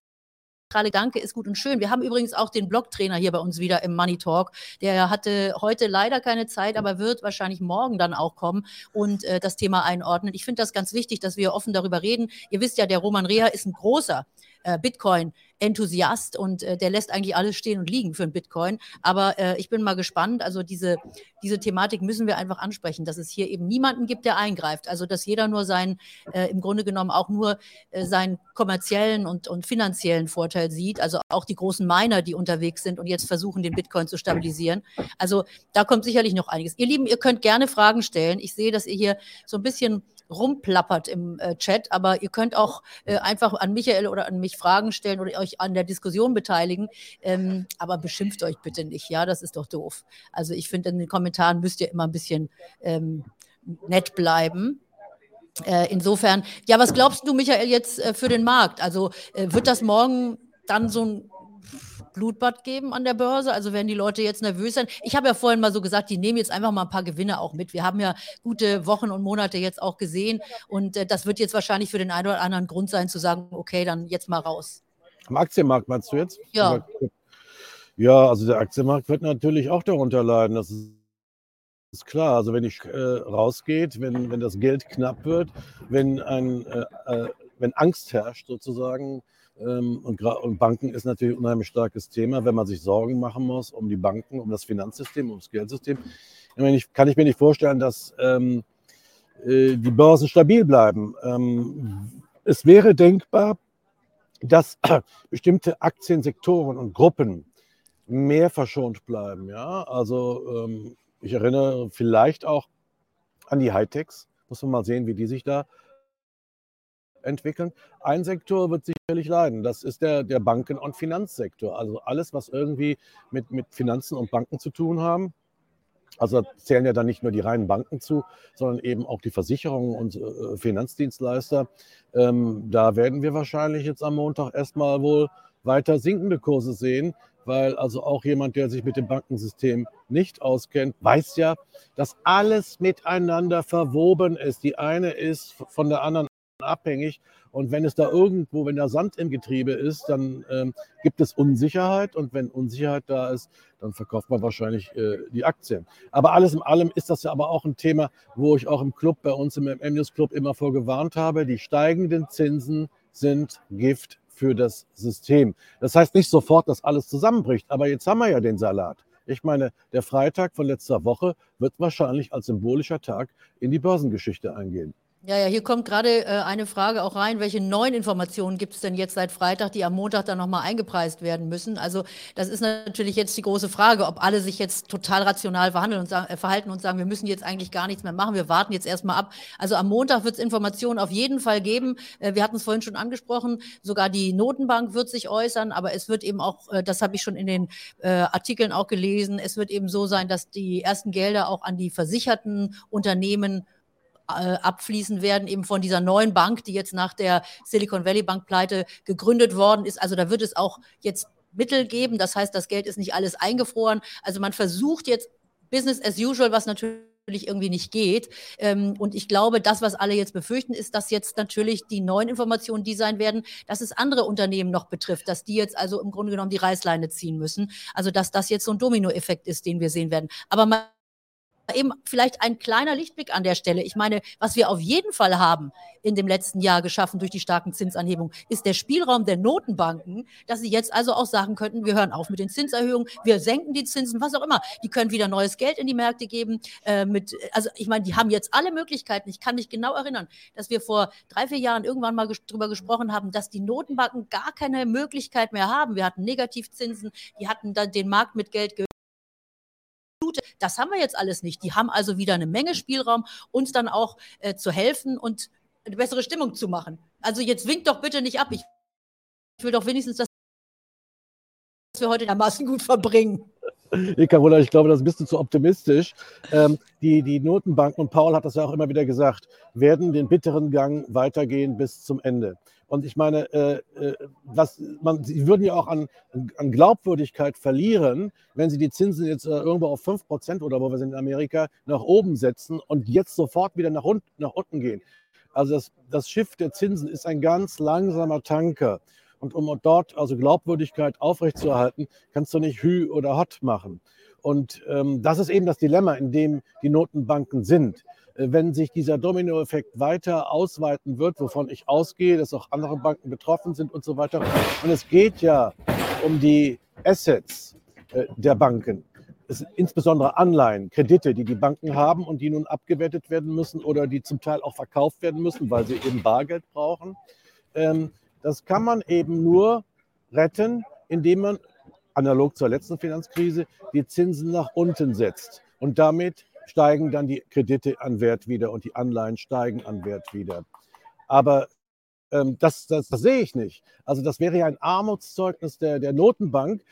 zentrale Gedanke ist gut und schön. Wir haben übrigens auch den Blogtrainer hier bei uns wieder im Money Talk. Der hatte heute leider keine Zeit, aber wird wahrscheinlich morgen dann auch kommen und äh, das Thema einordnen. Ich finde das ganz wichtig, dass wir offen darüber reden. Ihr wisst ja, der Roman Reha ist ein großer äh, Bitcoin-Enthusiast und äh, der lässt eigentlich alles stehen und liegen für einen Bitcoin. Aber äh, ich bin mal gespannt. Also diese, diese Thematik müssen wir einfach ansprechen, dass es hier eben niemanden gibt, der eingreift. Also dass jeder nur seinen, äh, im Grunde genommen auch nur äh, seinen kommerziellen und, und finanziellen Vorteil sieht. Also auch die großen Miner, die unterwegs sind und jetzt versuchen, den Bitcoin zu stabilisieren. Also da kommt sicherlich noch einiges. Ihr Lieben, ihr könnt gerne Fragen stellen. Ich sehe, dass ihr hier so ein bisschen rumplappert im äh, Chat, aber ihr könnt auch äh, einfach an Michael oder an mich Fragen stellen oder euch an der Diskussion beteiligen. Ähm, aber beschimpft euch bitte nicht, ja, das ist doch doof. Also ich finde, in den Kommentaren müsst ihr immer ein bisschen ähm, nett bleiben. Äh, insofern, ja, was glaubst du, Michael, jetzt äh, für den Markt? Also äh, wird das morgen dann so ein Blutbad geben an der Börse? Also werden die Leute jetzt nervös sein? Ich habe ja vorhin mal so gesagt, die nehmen jetzt einfach mal ein paar Gewinne auch mit. Wir haben ja gute Wochen und Monate jetzt auch gesehen und äh, das wird jetzt wahrscheinlich für den einen oder anderen Grund sein zu sagen, okay, dann jetzt mal raus. Am Aktienmarkt meinst du jetzt? Ja. Ja, also der Aktienmarkt wird natürlich auch darunter leiden. Das ist ist klar, also wenn ich äh, rausgeht, wenn, wenn das Geld knapp wird, wenn, ein, äh, äh wenn Angst herrscht sozusagen, und, und, Banken ist natürlich ein unheimlich starkes Thema, wenn man sich Sorgen machen muss um die Banken, um das Finanzsystem, um das Geldsystem. Ich, kann ich mir nicht vorstellen, dass ähm, äh, die Börsen stabil bleiben. Ähm, es wäre denkbar, dass *clears throat* bestimmte Aktiensektoren und Gruppen mehr verschont bleiben. Ja? Also ähm, ich erinnere vielleicht auch an die Hightechs. Muss man mal sehen, wie die sich da entwickeln. Ein Sektor wird sicherlich leiden. Das ist der, der Banken- und Finanzsektor. Also alles, was irgendwie mit, mit Finanzen und Banken zu tun haben. Also zählen ja dann nicht nur die reinen Banken zu, sondern eben auch die Versicherungen und äh, Finanzdienstleister. Ähm, da werden wir wahrscheinlich jetzt am Montag erstmal wohl weiter sinkende Kurse sehen, weil also auch jemand, der sich mit dem Bankensystem nicht auskennt, weiß ja, dass alles miteinander verwoben ist. Die eine ist von der anderen abhängig. Und wenn es da irgendwo, wenn da Sand im Getriebe ist, dann ähm, gibt es Unsicherheit. Und wenn Unsicherheit da ist, dann verkauft man wahrscheinlich äh, die Aktien. Aber alles in allem ist das ja aber auch ein Thema, wo ich auch im Club, bei uns im MNews Club immer vorgewarnt habe. Die steigenden Zinsen sind Gift für das System. Das heißt nicht sofort, dass alles zusammenbricht. Aber jetzt haben wir ja den Salat. Ich meine, der Freitag von letzter Woche wird wahrscheinlich als symbolischer Tag in die Börsengeschichte eingehen. Ja, ja, hier kommt gerade äh, eine Frage auch rein. Welche neuen Informationen gibt es denn jetzt seit Freitag, die am Montag dann nochmal eingepreist werden müssen? Also das ist natürlich jetzt die große Frage, ob alle sich jetzt total rational verhandeln und sagen, äh, verhalten und sagen, wir müssen jetzt eigentlich gar nichts mehr machen, wir warten jetzt erstmal ab. Also am Montag wird es Informationen auf jeden Fall geben. Äh, wir hatten es vorhin schon angesprochen, sogar die Notenbank wird sich äußern, aber es wird eben auch, äh, das habe ich schon in den äh, Artikeln auch gelesen, es wird eben so sein, dass die ersten Gelder auch an die versicherten Unternehmen abfließen werden, eben von dieser neuen Bank, die jetzt nach der Silicon Valley Bank Pleite gegründet worden ist. Also da wird es auch jetzt Mittel geben. Das heißt, das Geld ist nicht alles eingefroren. Also man versucht jetzt Business as usual, was natürlich irgendwie nicht geht. Ähm, und ich glaube, das, was alle jetzt befürchten, ist, dass jetzt natürlich die neuen Informationen die sein werden, dass es andere Unternehmen noch betrifft, dass die jetzt also im Grunde genommen die Reißleine ziehen müssen. Also dass das jetzt so ein Dominoeffekt ist, den wir sehen werden. Aber man eben vielleicht ein kleiner Lichtblick an der Stelle. Ich meine, was wir auf jeden Fall haben in dem letzten Jahr geschaffen durch die starken Zinsanhebungen, ist der Spielraum der Notenbanken, dass sie jetzt also auch sagen könnten, wir hören auf mit den Zinserhöhungen, wir senken die Zinsen, was auch immer. Die können wieder neues Geld in die Märkte geben. Äh, mit, also ich meine, die haben jetzt alle Möglichkeiten. Ich kann mich genau erinnern, dass wir vor drei, vier Jahren irgendwann mal ges drüber gesprochen haben, dass die Notenbanken gar keine Möglichkeit mehr haben. Wir hatten Negativzinsen, die hatten dann den Markt mit Geld das haben wir jetzt alles nicht. Die haben also wieder eine Menge Spielraum, uns dann auch äh, zu helfen und eine bessere Stimmung zu machen. Also jetzt winkt doch bitte nicht ab. Ich will doch wenigstens, dass wir heute dermaßen gut verbringen. *laughs* Carola, ich glaube, das bist du zu optimistisch. Ähm, die, die Notenbanken, und Paul hat das ja auch immer wieder gesagt, werden den bitteren Gang weitergehen bis zum Ende. Und ich meine, äh, äh, was man, sie würden ja auch an, an Glaubwürdigkeit verlieren, wenn sie die Zinsen jetzt äh, irgendwo auf 5 Prozent oder wo wir sind in Amerika nach oben setzen und jetzt sofort wieder nach, unten, nach unten gehen. Also das, das Schiff der Zinsen ist ein ganz langsamer Tanker. Und um dort also Glaubwürdigkeit aufrechtzuerhalten, kannst du nicht Hü oder Hot machen. Und ähm, das ist eben das Dilemma, in dem die Notenbanken sind. Äh, wenn sich dieser Dominoeffekt weiter ausweiten wird, wovon ich ausgehe, dass auch andere Banken betroffen sind und so weiter. Und es geht ja um die Assets äh, der Banken. Es sind insbesondere Anleihen, Kredite, die die Banken haben und die nun abgewertet werden müssen oder die zum Teil auch verkauft werden müssen, weil sie eben Bargeld brauchen. Ähm, das kann man eben nur retten, indem man analog zur letzten Finanzkrise die Zinsen nach unten setzt und damit steigen dann die Kredite an Wert wieder und die Anleihen steigen an Wert wieder. Aber ähm, das, das, das, sehe ich nicht. Also das wäre ja ein Armutszeugnis der, der Notenbank,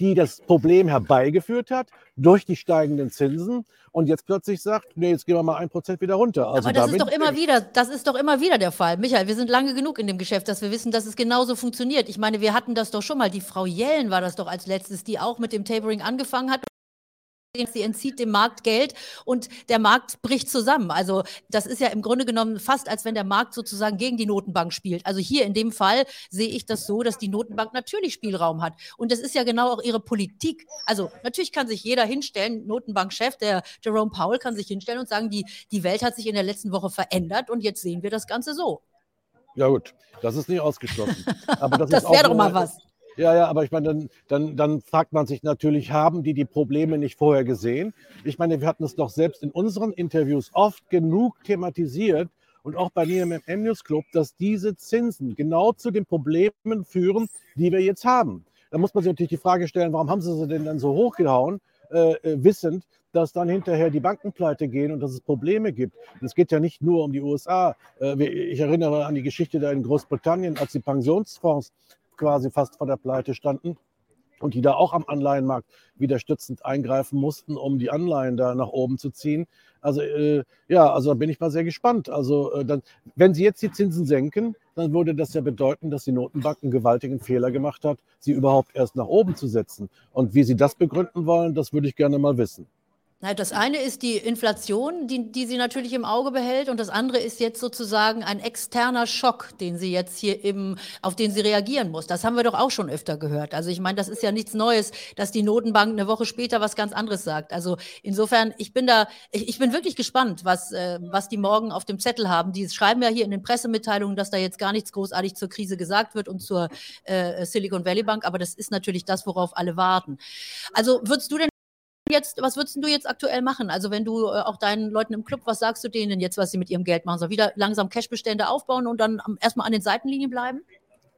die das Problem herbeigeführt hat durch die steigenden Zinsen und jetzt plötzlich sagt, nee, jetzt gehen wir mal ein Prozent wieder runter. Also Aber das ist doch immer wieder, das ist doch immer wieder der Fall. Michael, wir sind lange genug in dem Geschäft, dass wir wissen, dass es genauso funktioniert. Ich meine, wir hatten das doch schon mal. Die Frau Jellen war das doch als letztes, die auch mit dem Tapering angefangen hat sie entzieht dem Markt Geld und der Markt bricht zusammen. Also das ist ja im Grunde genommen fast, als wenn der Markt sozusagen gegen die Notenbank spielt. Also hier in dem Fall sehe ich das so, dass die Notenbank natürlich Spielraum hat. Und das ist ja genau auch ihre Politik. Also natürlich kann sich jeder hinstellen, Notenbankchef, der Jerome Powell kann sich hinstellen und sagen, die, die Welt hat sich in der letzten Woche verändert und jetzt sehen wir das Ganze so. Ja gut, das ist nicht ausgeschlossen. *laughs* Aber das, das wäre doch mal was. Ja, ja, aber ich meine, dann, dann, dann fragt man sich natürlich, haben die die Probleme nicht vorher gesehen? Ich meine, wir hatten es doch selbst in unseren Interviews oft genug thematisiert und auch bei mir im M-News Club, dass diese Zinsen genau zu den Problemen führen, die wir jetzt haben. Da muss man sich natürlich die Frage stellen, warum haben sie sie denn dann so hochgehauen, äh, äh wissend, dass dann hinterher die Banken pleite gehen und dass es Probleme gibt. Es geht ja nicht nur um die USA. Äh, ich erinnere an die Geschichte da in Großbritannien, als die Pensionsfonds quasi fast vor der Pleite standen und die da auch am Anleihenmarkt wieder stützend eingreifen mussten, um die Anleihen da nach oben zu ziehen. Also äh, ja, also da bin ich mal sehr gespannt. Also äh, dann, wenn Sie jetzt die Zinsen senken, dann würde das ja bedeuten, dass die Notenbank einen gewaltigen Fehler gemacht hat, sie überhaupt erst nach oben zu setzen. Und wie Sie das begründen wollen, das würde ich gerne mal wissen. Das eine ist die Inflation, die, die sie natürlich im Auge behält, und das andere ist jetzt sozusagen ein externer Schock, den sie jetzt hier eben, auf den sie reagieren muss. Das haben wir doch auch schon öfter gehört. Also ich meine, das ist ja nichts Neues, dass die Notenbank eine Woche später was ganz anderes sagt. Also insofern, ich bin da, ich, ich bin wirklich gespannt, was, äh, was die morgen auf dem Zettel haben. Die schreiben ja hier in den Pressemitteilungen, dass da jetzt gar nichts großartig zur Krise gesagt wird und zur äh, Silicon Valley Bank, aber das ist natürlich das, worauf alle warten. Also würdest du denn jetzt, was würdest du jetzt aktuell machen? Also wenn du äh, auch deinen Leuten im Club, was sagst du denen jetzt, was sie mit ihrem Geld machen sollen? Wieder langsam Cashbestände aufbauen und dann erstmal an den Seitenlinien bleiben?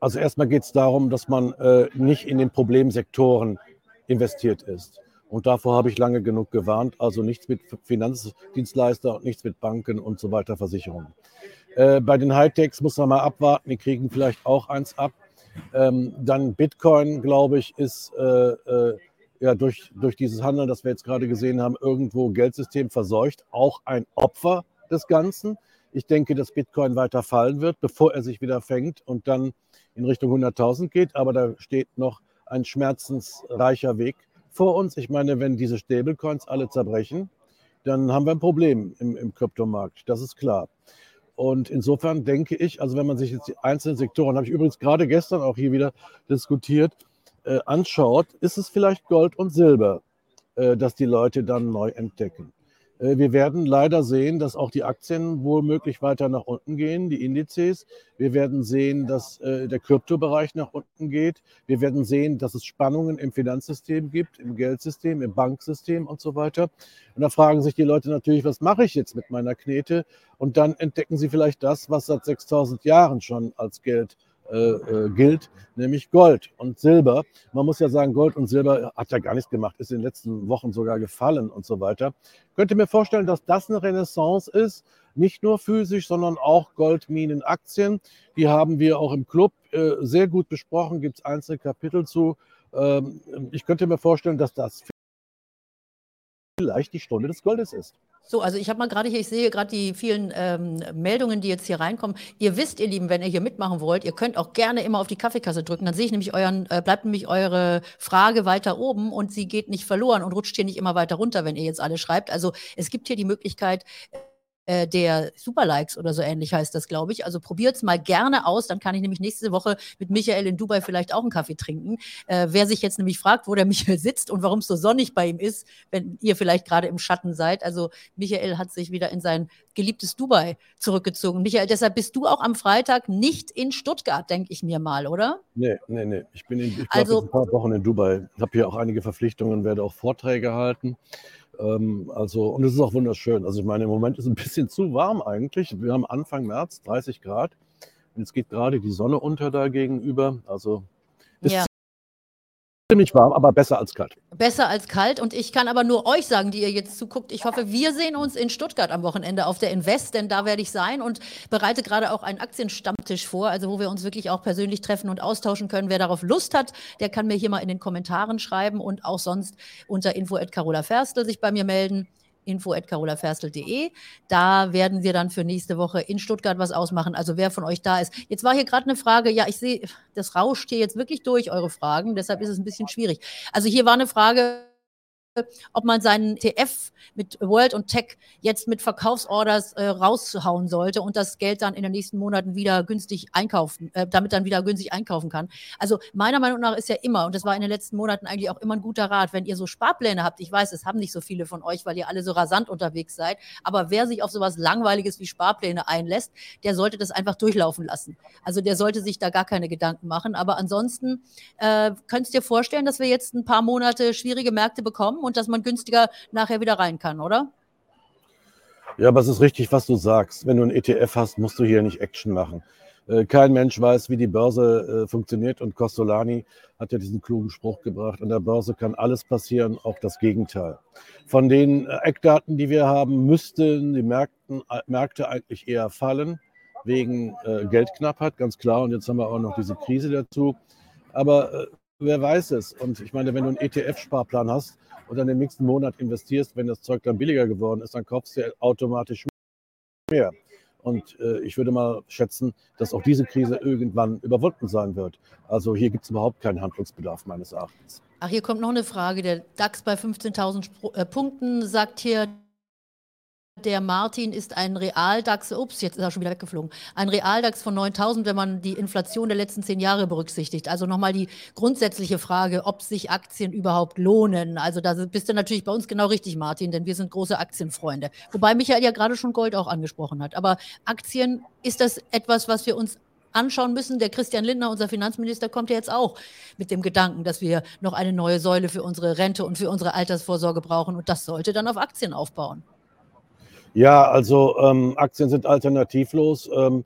Also erstmal geht es darum, dass man äh, nicht in den Problemsektoren investiert ist. Und davor habe ich lange genug gewarnt. Also nichts mit Finanzdienstleister und nichts mit Banken und so weiter, Versicherungen. Äh, bei den Hightechs muss man mal abwarten. Die kriegen vielleicht auch eins ab. Ähm, dann Bitcoin, glaube ich, ist äh, äh, ja durch, durch dieses Handeln, das wir jetzt gerade gesehen haben, irgendwo Geldsystem verseucht, auch ein Opfer des Ganzen. Ich denke, dass Bitcoin weiter fallen wird, bevor er sich wieder fängt und dann in Richtung 100.000 geht. Aber da steht noch ein schmerzensreicher Weg vor uns. Ich meine, wenn diese Stablecoins alle zerbrechen, dann haben wir ein Problem im, im Kryptomarkt. Das ist klar. Und insofern denke ich, also wenn man sich jetzt die einzelnen Sektoren, habe ich übrigens gerade gestern auch hier wieder diskutiert, äh, anschaut, ist es vielleicht Gold und Silber, äh, das die Leute dann neu entdecken. Äh, wir werden leider sehen, dass auch die Aktien womöglich weiter nach unten gehen, die Indizes. Wir werden sehen, dass äh, der Kryptobereich nach unten geht. Wir werden sehen, dass es Spannungen im Finanzsystem gibt, im Geldsystem, im Banksystem und so weiter. Und da fragen sich die Leute natürlich, was mache ich jetzt mit meiner Knete? Und dann entdecken sie vielleicht das, was seit 6000 Jahren schon als Geld äh, äh, gilt, nämlich Gold und Silber. Man muss ja sagen, Gold und Silber hat ja gar nichts gemacht, ist in den letzten Wochen sogar gefallen und so weiter. Könnte mir vorstellen, dass das eine Renaissance ist, nicht nur physisch, sondern auch Goldminenaktien. Die haben wir auch im Club äh, sehr gut besprochen, gibt es einzelne Kapitel zu. Ähm, ich könnte mir vorstellen, dass das vielleicht die Stunde des Goldes ist. So, also ich habe mal gerade hier, ich sehe gerade die vielen ähm, Meldungen, die jetzt hier reinkommen. Ihr wisst, ihr Lieben, wenn ihr hier mitmachen wollt, ihr könnt auch gerne immer auf die Kaffeekasse drücken. Dann sehe ich nämlich euren, äh, bleibt nämlich eure Frage weiter oben und sie geht nicht verloren und rutscht hier nicht immer weiter runter, wenn ihr jetzt alle schreibt. Also es gibt hier die Möglichkeit, äh, der Superlikes oder so ähnlich heißt das, glaube ich. Also probiert es mal gerne aus, dann kann ich nämlich nächste Woche mit Michael in Dubai vielleicht auch einen Kaffee trinken. Äh, wer sich jetzt nämlich fragt, wo der *laughs* Michael sitzt und warum es so sonnig bei ihm ist, wenn ihr vielleicht gerade im Schatten seid. Also Michael hat sich wieder in sein geliebtes Dubai zurückgezogen. Michael, deshalb bist du auch am Freitag nicht in Stuttgart, denke ich mir mal, oder? Nee, nee, nee. Ich bin in, ich also, ein paar Wochen in Dubai. Ich habe hier auch einige Verpflichtungen, werde auch Vorträge halten. Ähm, also, und es ist auch wunderschön. Also ich meine, im Moment ist es ein bisschen zu warm eigentlich. Wir haben Anfang März 30 Grad. Und es geht gerade die Sonne unter da gegenüber. Also ist ja ziemlich warm, aber besser als kalt. Besser als kalt. Und ich kann aber nur euch sagen, die ihr jetzt zuguckt, ich hoffe, wir sehen uns in Stuttgart am Wochenende auf der Invest, denn da werde ich sein und bereite gerade auch einen Aktienstammtisch vor, also wo wir uns wirklich auch persönlich treffen und austauschen können. Wer darauf Lust hat, der kann mir hier mal in den Kommentaren schreiben und auch sonst unter info at Carola Ferstel sich bei mir melden info.carolaferstel.de. Da werden wir dann für nächste Woche in Stuttgart was ausmachen. Also wer von euch da ist. Jetzt war hier gerade eine Frage, ja, ich sehe, das rauscht hier jetzt wirklich durch, eure Fragen. Deshalb ist es ein bisschen schwierig. Also hier war eine Frage, ob man seinen TF mit World und Tech jetzt mit Verkaufsorders äh, raushauen sollte und das Geld dann in den nächsten Monaten wieder günstig einkaufen, äh, damit dann wieder günstig einkaufen kann. Also meiner Meinung nach ist ja immer, und das war in den letzten Monaten eigentlich auch immer ein guter Rat, wenn ihr so Sparpläne habt, ich weiß, es haben nicht so viele von euch, weil ihr alle so rasant unterwegs seid, aber wer sich auf sowas Langweiliges wie Sparpläne einlässt, der sollte das einfach durchlaufen lassen. Also der sollte sich da gar keine Gedanken machen. Aber ansonsten äh, könntest dir vorstellen, dass wir jetzt ein paar Monate schwierige Märkte bekommen und dass man günstiger nachher wieder rein kann, oder? Ja, aber es ist richtig, was du sagst. Wenn du ein ETF hast, musst du hier nicht Action machen. Äh, kein Mensch weiß, wie die Börse äh, funktioniert und Costolani hat ja diesen klugen Spruch gebracht, an der Börse kann alles passieren, auch das Gegenteil. Von den äh, Eckdaten, die wir haben, müssten die Märkten, Märkte eigentlich eher fallen, wegen Geldknappheit, ganz klar. Und jetzt haben wir auch noch diese Krise dazu. Aber wer weiß es? Und ich meine, wenn du einen ETF-Sparplan hast, und dann im nächsten Monat investierst, wenn das Zeug dann billiger geworden ist, dann kaufst du automatisch mehr. Und äh, ich würde mal schätzen, dass auch diese Krise irgendwann überwunden sein wird. Also hier gibt es überhaupt keinen Handlungsbedarf meines Erachtens. Ach, hier kommt noch eine Frage. Der DAX bei 15.000 äh, Punkten sagt hier der Martin ist ein Realdax, ups, jetzt ist er schon wieder weggeflogen, ein Realdax von 9000, wenn man die Inflation der letzten zehn Jahre berücksichtigt. Also nochmal die grundsätzliche Frage, ob sich Aktien überhaupt lohnen. Also da bist du natürlich bei uns genau richtig, Martin, denn wir sind große Aktienfreunde. Wobei Michael ja gerade schon Gold auch angesprochen hat. Aber Aktien, ist das etwas, was wir uns anschauen müssen. Der Christian Lindner, unser Finanzminister, kommt ja jetzt auch mit dem Gedanken, dass wir noch eine neue Säule für unsere Rente und für unsere Altersvorsorge brauchen. Und das sollte dann auf Aktien aufbauen. Ja, also ähm, Aktien sind alternativlos. Ähm,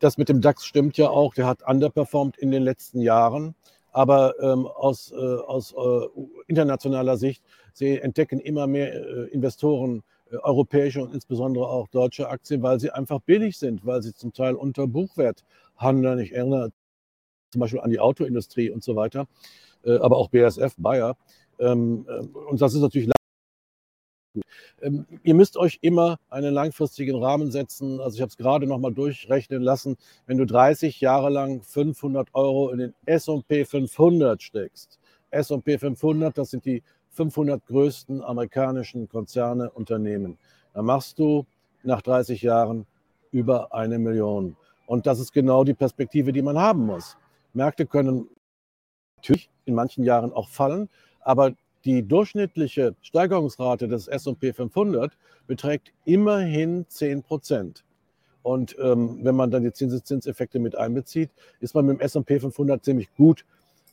das mit dem DAX stimmt ja auch. Der hat underperformed in den letzten Jahren. Aber ähm, aus, äh, aus äh, internationaler Sicht sie entdecken immer mehr äh, Investoren äh, europäische und insbesondere auch deutsche Aktien, weil sie einfach billig sind, weil sie zum Teil unter Buchwert handeln. Ich erinnere zum Beispiel an die Autoindustrie und so weiter, äh, aber auch BASF, Bayer. Ähm, äh, und das ist natürlich ähm, ihr müsst euch immer einen langfristigen Rahmen setzen. Also ich habe es gerade noch mal durchrechnen lassen. Wenn du 30 Jahre lang 500 Euro in den S&P 500 steckst, S&P 500, das sind die 500 größten amerikanischen Konzerne, Unternehmen, dann machst du nach 30 Jahren über eine Million. Und das ist genau die Perspektive, die man haben muss. Märkte können natürlich in manchen Jahren auch fallen, aber die durchschnittliche Steigerungsrate des SP 500 beträgt immerhin 10 Prozent. Und ähm, wenn man dann die Zinseszinseffekte mit einbezieht, ist man mit dem SP 500 ziemlich gut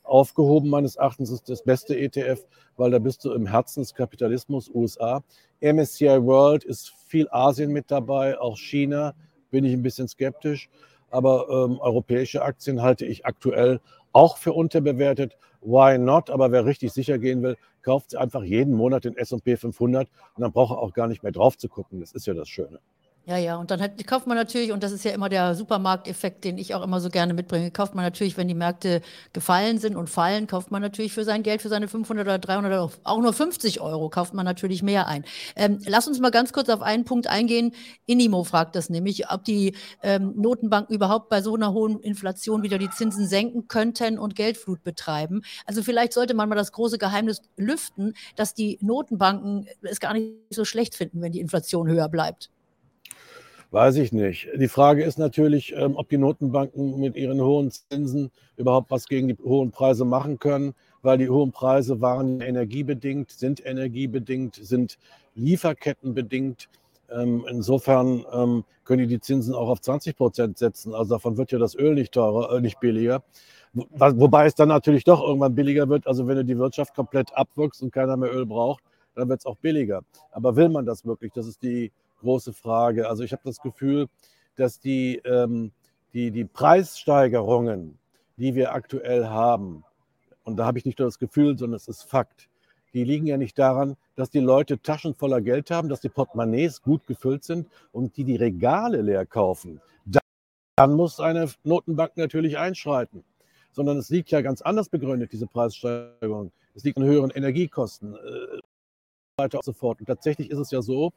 aufgehoben. Meines Erachtens ist das beste ETF, weil da bist du im Herzen des Kapitalismus, USA. MSCI World ist viel Asien mit dabei, auch China, bin ich ein bisschen skeptisch. Aber ähm, europäische Aktien halte ich aktuell auch für unterbewertet. Why not? Aber wer richtig sicher gehen will, kauft einfach jeden Monat den S&P 500 und dann braucht er auch gar nicht mehr drauf zu gucken. Das ist ja das Schöne. Ja, ja, und dann hat, kauft man natürlich, und das ist ja immer der Supermarkteffekt, den ich auch immer so gerne mitbringe, kauft man natürlich, wenn die Märkte gefallen sind und fallen, kauft man natürlich für sein Geld, für seine 500 oder 300 oder auch nur 50 Euro, kauft man natürlich mehr ein. Ähm, lass uns mal ganz kurz auf einen Punkt eingehen. Inimo fragt das nämlich, ob die ähm, Notenbanken überhaupt bei so einer hohen Inflation wieder die Zinsen senken könnten und Geldflut betreiben. Also vielleicht sollte man mal das große Geheimnis lüften, dass die Notenbanken es gar nicht so schlecht finden, wenn die Inflation höher bleibt. Weiß ich nicht. Die Frage ist natürlich, ähm, ob die Notenbanken mit ihren hohen Zinsen überhaupt was gegen die hohen Preise machen können, weil die hohen Preise waren energiebedingt, sind energiebedingt, sind Lieferkettenbedingt. Ähm, insofern ähm, können die die Zinsen auch auf 20 Prozent setzen. Also davon wird ja das Öl nicht teurer, äh, nicht billiger. Wobei es dann natürlich doch irgendwann billiger wird. Also wenn du die Wirtschaft komplett abwirkst und keiner mehr Öl braucht, dann wird es auch billiger. Aber will man das wirklich? Das ist die große Frage. Also ich habe das Gefühl, dass die, ähm, die, die Preissteigerungen, die wir aktuell haben, und da habe ich nicht nur das Gefühl, sondern es ist Fakt, die liegen ja nicht daran, dass die Leute Taschen voller Geld haben, dass die Portemonnaies gut gefüllt sind und die die Regale leer kaufen. Dann muss eine Notenbank natürlich einschreiten. Sondern es liegt ja ganz anders begründet, diese Preissteigerung. Es liegt an höheren Energiekosten, äh, weiter und so fort. Und tatsächlich ist es ja so,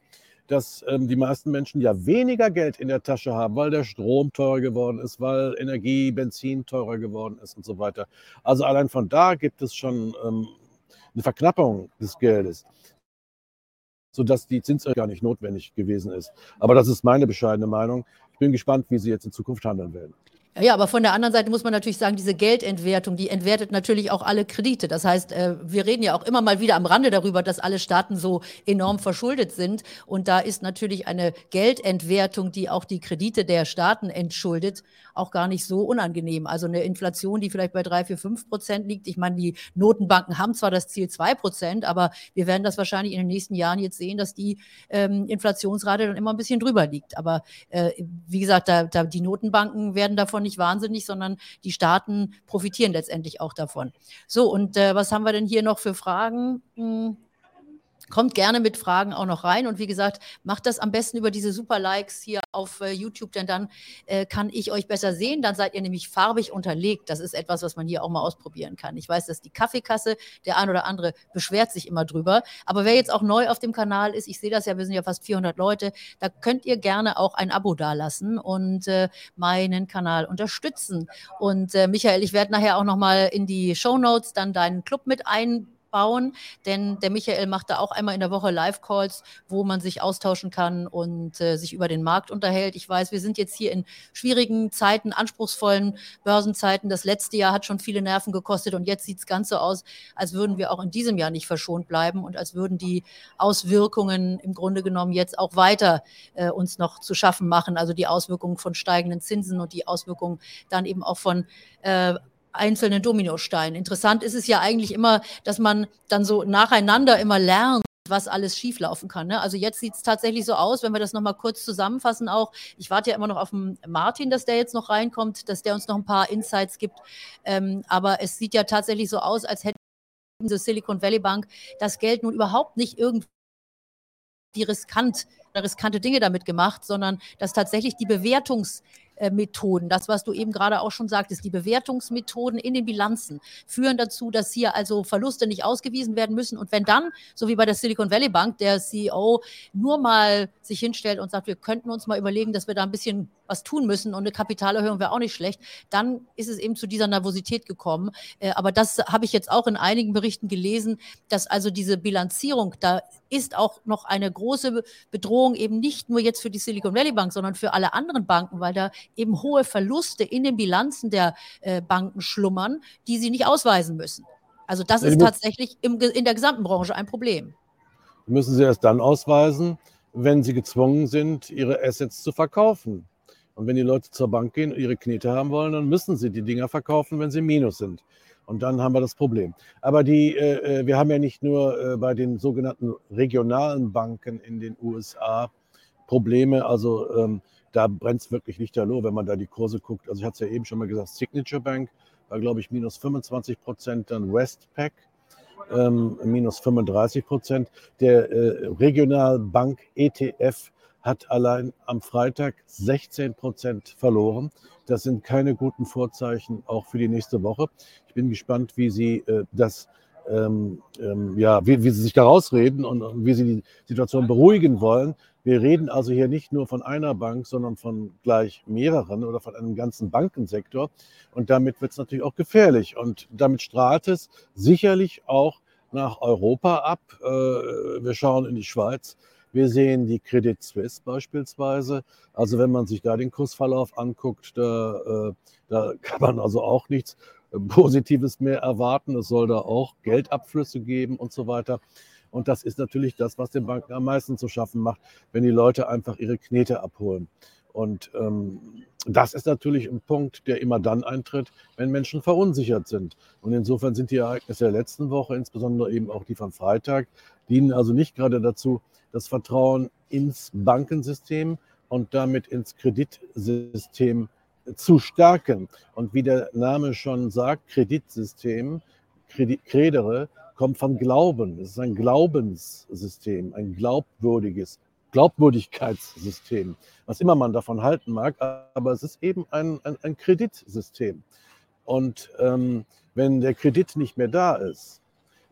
dass ähm, die meisten Menschen ja weniger Geld in der Tasche haben, weil der Strom teurer geworden ist, weil Energie, Benzin teurer geworden ist und so weiter. Also allein von da gibt es schon ähm, eine Verknappung des Geldes, sodass die Zinserhöhung gar nicht notwendig gewesen ist. Aber das ist meine bescheidene Meinung. Ich bin gespannt, wie sie jetzt in Zukunft handeln werden. Ja, aber von der anderen Seite muss man natürlich sagen, diese Geldentwertung, die entwertet natürlich auch alle Kredite. Das heißt, äh, wir reden ja auch immer mal wieder am Rande darüber, dass alle Staaten so enorm verschuldet sind. Und da ist natürlich eine Geldentwertung, die auch die Kredite der Staaten entschuldet, auch gar nicht so unangenehm. Also eine Inflation, die vielleicht bei drei, vier, fünf Prozent liegt. Ich meine, die Notenbanken haben zwar das Ziel zwei Prozent, aber wir werden das wahrscheinlich in den nächsten Jahren jetzt sehen, dass die ähm, Inflationsrate dann immer ein bisschen drüber liegt. Aber äh, wie gesagt, da, da, die Notenbanken werden davon nicht wahnsinnig, sondern die Staaten profitieren letztendlich auch davon. So, und äh, was haben wir denn hier noch für Fragen? Hm. Kommt gerne mit Fragen auch noch rein. Und wie gesagt, macht das am besten über diese Super-Likes hier auf äh, YouTube, denn dann äh, kann ich euch besser sehen. Dann seid ihr nämlich farbig unterlegt. Das ist etwas, was man hier auch mal ausprobieren kann. Ich weiß, dass die Kaffeekasse, der ein oder andere beschwert sich immer drüber. Aber wer jetzt auch neu auf dem Kanal ist, ich sehe das ja, wir sind ja fast 400 Leute, da könnt ihr gerne auch ein Abo dalassen und äh, meinen Kanal unterstützen. Und äh, Michael, ich werde nachher auch noch mal in die Show Notes dann deinen Club mit ein bauen, denn der Michael macht da auch einmal in der Woche Live-Calls, wo man sich austauschen kann und äh, sich über den Markt unterhält. Ich weiß, wir sind jetzt hier in schwierigen Zeiten, anspruchsvollen Börsenzeiten. Das letzte Jahr hat schon viele Nerven gekostet und jetzt sieht es ganz so aus, als würden wir auch in diesem Jahr nicht verschont bleiben und als würden die Auswirkungen im Grunde genommen jetzt auch weiter äh, uns noch zu schaffen machen. Also die Auswirkungen von steigenden Zinsen und die Auswirkungen dann eben auch von äh, einzelnen Dominosteinen. Interessant ist es ja eigentlich immer, dass man dann so nacheinander immer lernt, was alles schieflaufen kann. Ne? Also jetzt sieht es tatsächlich so aus, wenn wir das nochmal kurz zusammenfassen auch. Ich warte ja immer noch auf den Martin, dass der jetzt noch reinkommt, dass der uns noch ein paar Insights gibt. Ähm, aber es sieht ja tatsächlich so aus, als hätte diese Silicon Valley Bank das Geld nun überhaupt nicht irgendwie riskant, riskante Dinge damit gemacht, sondern dass tatsächlich die Bewertungs- Methoden, das, was du eben gerade auch schon sagtest, die Bewertungsmethoden in den Bilanzen führen dazu, dass hier also Verluste nicht ausgewiesen werden müssen. Und wenn dann, so wie bei der Silicon Valley Bank, der CEO nur mal sich hinstellt und sagt, wir könnten uns mal überlegen, dass wir da ein bisschen was tun müssen und eine Kapitalerhöhung wäre auch nicht schlecht, dann ist es eben zu dieser Nervosität gekommen. Äh, aber das habe ich jetzt auch in einigen Berichten gelesen, dass also diese Bilanzierung, da ist auch noch eine große Bedrohung eben nicht nur jetzt für die Silicon Valley Bank, sondern für alle anderen Banken, weil da eben hohe Verluste in den Bilanzen der äh, Banken schlummern, die sie nicht ausweisen müssen. Also das ist tatsächlich im, in der gesamten Branche ein Problem. Müssen sie erst dann ausweisen, wenn sie gezwungen sind, ihre Assets zu verkaufen. Und wenn die Leute zur Bank gehen und ihre Knete haben wollen, dann müssen sie die Dinger verkaufen, wenn sie Minus sind. Und dann haben wir das Problem. Aber die, äh, äh, wir haben ja nicht nur äh, bei den sogenannten regionalen Banken in den USA Probleme. Also ähm, da brennt es wirklich lichterloh, wenn man da die Kurse guckt. Also ich hatte es ja eben schon mal gesagt, Signature Bank war, glaube ich, minus 25 Prozent, dann Westpac ähm, minus 35 Prozent. Der äh, Regionalbank ETF hat allein am Freitag 16 Prozent verloren. Das sind keine guten Vorzeichen, auch für die nächste Woche. Ich bin gespannt, wie Sie äh, das, ähm, ähm, ja, wie, wie, Sie sich da rausreden und, und wie Sie die Situation beruhigen wollen. Wir reden also hier nicht nur von einer Bank, sondern von gleich mehreren oder von einem ganzen Bankensektor. Und damit wird es natürlich auch gefährlich. Und damit strahlt es sicherlich auch nach Europa ab. Äh, wir schauen in die Schweiz. Wir sehen die Credit Suisse beispielsweise. Also wenn man sich da den Kursverlauf anguckt, da, äh, da kann man also auch nichts äh, Positives mehr erwarten. Es soll da auch Geldabflüsse geben und so weiter. Und das ist natürlich das, was den Banken am meisten zu schaffen macht, wenn die Leute einfach ihre Knete abholen. Und ähm, das ist natürlich ein Punkt, der immer dann eintritt, wenn Menschen verunsichert sind. Und insofern sind die Ereignisse der letzten Woche, insbesondere eben auch die von Freitag, dienen also nicht gerade dazu, das Vertrauen ins Bankensystem und damit ins Kreditsystem zu stärken. Und wie der Name schon sagt, Kreditsystem, Credere, kommt von Glauben. Es ist ein Glaubenssystem, ein glaubwürdiges Glaubwürdigkeitssystem, was immer man davon halten mag, aber es ist eben ein, ein, ein Kreditsystem. Und ähm, wenn der Kredit nicht mehr da ist,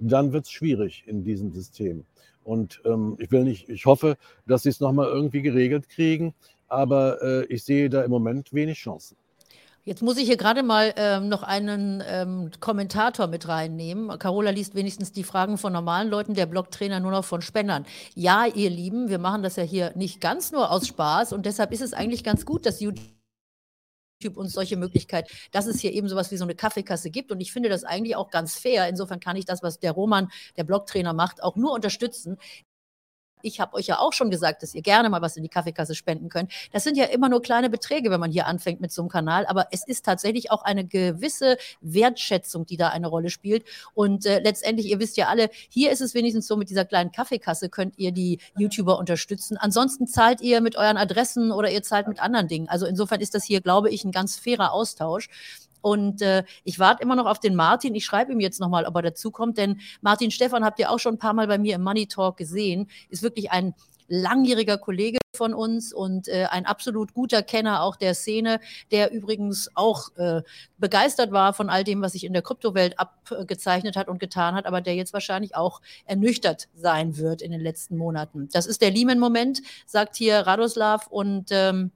dann wird es schwierig in diesem System. Und ähm, ich will nicht, ich hoffe, dass sie es nochmal irgendwie geregelt kriegen, aber äh, ich sehe da im Moment wenig Chancen. Jetzt muss ich hier gerade mal ähm, noch einen ähm, Kommentator mit reinnehmen. Carola liest wenigstens die Fragen von normalen Leuten, der Blogtrainer nur noch von Spendern. Ja, ihr Lieben, wir machen das ja hier nicht ganz nur aus Spaß und deshalb ist es eigentlich ganz gut, dass YouTube uns solche Möglichkeit, dass es hier eben sowas wie so eine Kaffeekasse gibt. Und ich finde das eigentlich auch ganz fair. Insofern kann ich das, was der Roman, der Blogtrainer macht, auch nur unterstützen ich habe euch ja auch schon gesagt, dass ihr gerne mal was in die Kaffeekasse spenden könnt. Das sind ja immer nur kleine Beträge, wenn man hier anfängt mit so einem Kanal, aber es ist tatsächlich auch eine gewisse Wertschätzung, die da eine Rolle spielt. Und äh, letztendlich, ihr wisst ja alle, hier ist es wenigstens so, mit dieser kleinen Kaffeekasse könnt ihr die YouTuber unterstützen. Ansonsten zahlt ihr mit euren Adressen oder ihr zahlt mit anderen Dingen. Also insofern ist das hier, glaube ich, ein ganz fairer Austausch. Und äh, ich warte immer noch auf den Martin. Ich schreibe ihm jetzt nochmal, ob er dazukommt, denn Martin Stefan habt ihr auch schon ein paar Mal bei mir im Money Talk gesehen, ist wirklich ein langjähriger Kollege von uns und äh, ein absolut guter Kenner auch der Szene, der übrigens auch äh, begeistert war von all dem, was sich in der Kryptowelt abgezeichnet hat und getan hat, aber der jetzt wahrscheinlich auch ernüchtert sein wird in den letzten Monaten. Das ist der Lehman-Moment, sagt hier Radoslav und ähm,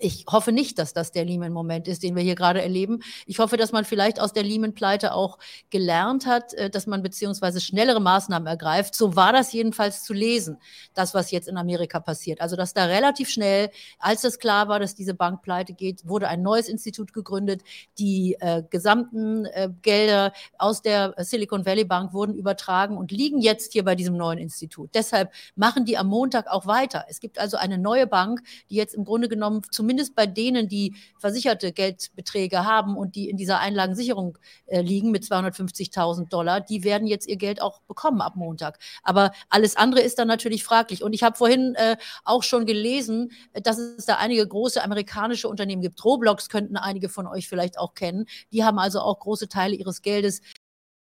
Ich hoffe nicht, dass das der Lehman-Moment ist, den wir hier gerade erleben. Ich hoffe, dass man vielleicht aus der Lehman-Pleite auch gelernt hat, äh, dass man beziehungsweise schnellere Maßnahmen ergreift. So war das jedenfalls zu lesen, das, was jetzt in Amerika passiert. Also, dass da relativ schnell, als es klar war, dass diese Bank pleite geht, wurde ein neues Institut gegründet. Die äh, gesamten äh, Gelder aus der Silicon Valley Bank wurden übertragen und liegen jetzt hier bei diesem neuen Institut. Deshalb machen die am Montag auch weiter. Es gibt also eine neue Bank, die jetzt im Grunde genommen zum zumindest bei denen, die versicherte Geldbeträge haben und die in dieser Einlagensicherung äh, liegen mit 250.000 Dollar, die werden jetzt ihr Geld auch bekommen ab Montag. Aber alles andere ist dann natürlich fraglich. Und ich habe vorhin äh, auch schon gelesen, dass es da einige große amerikanische Unternehmen gibt. Roblox könnten einige von euch vielleicht auch kennen. Die haben also auch große Teile ihres Geldes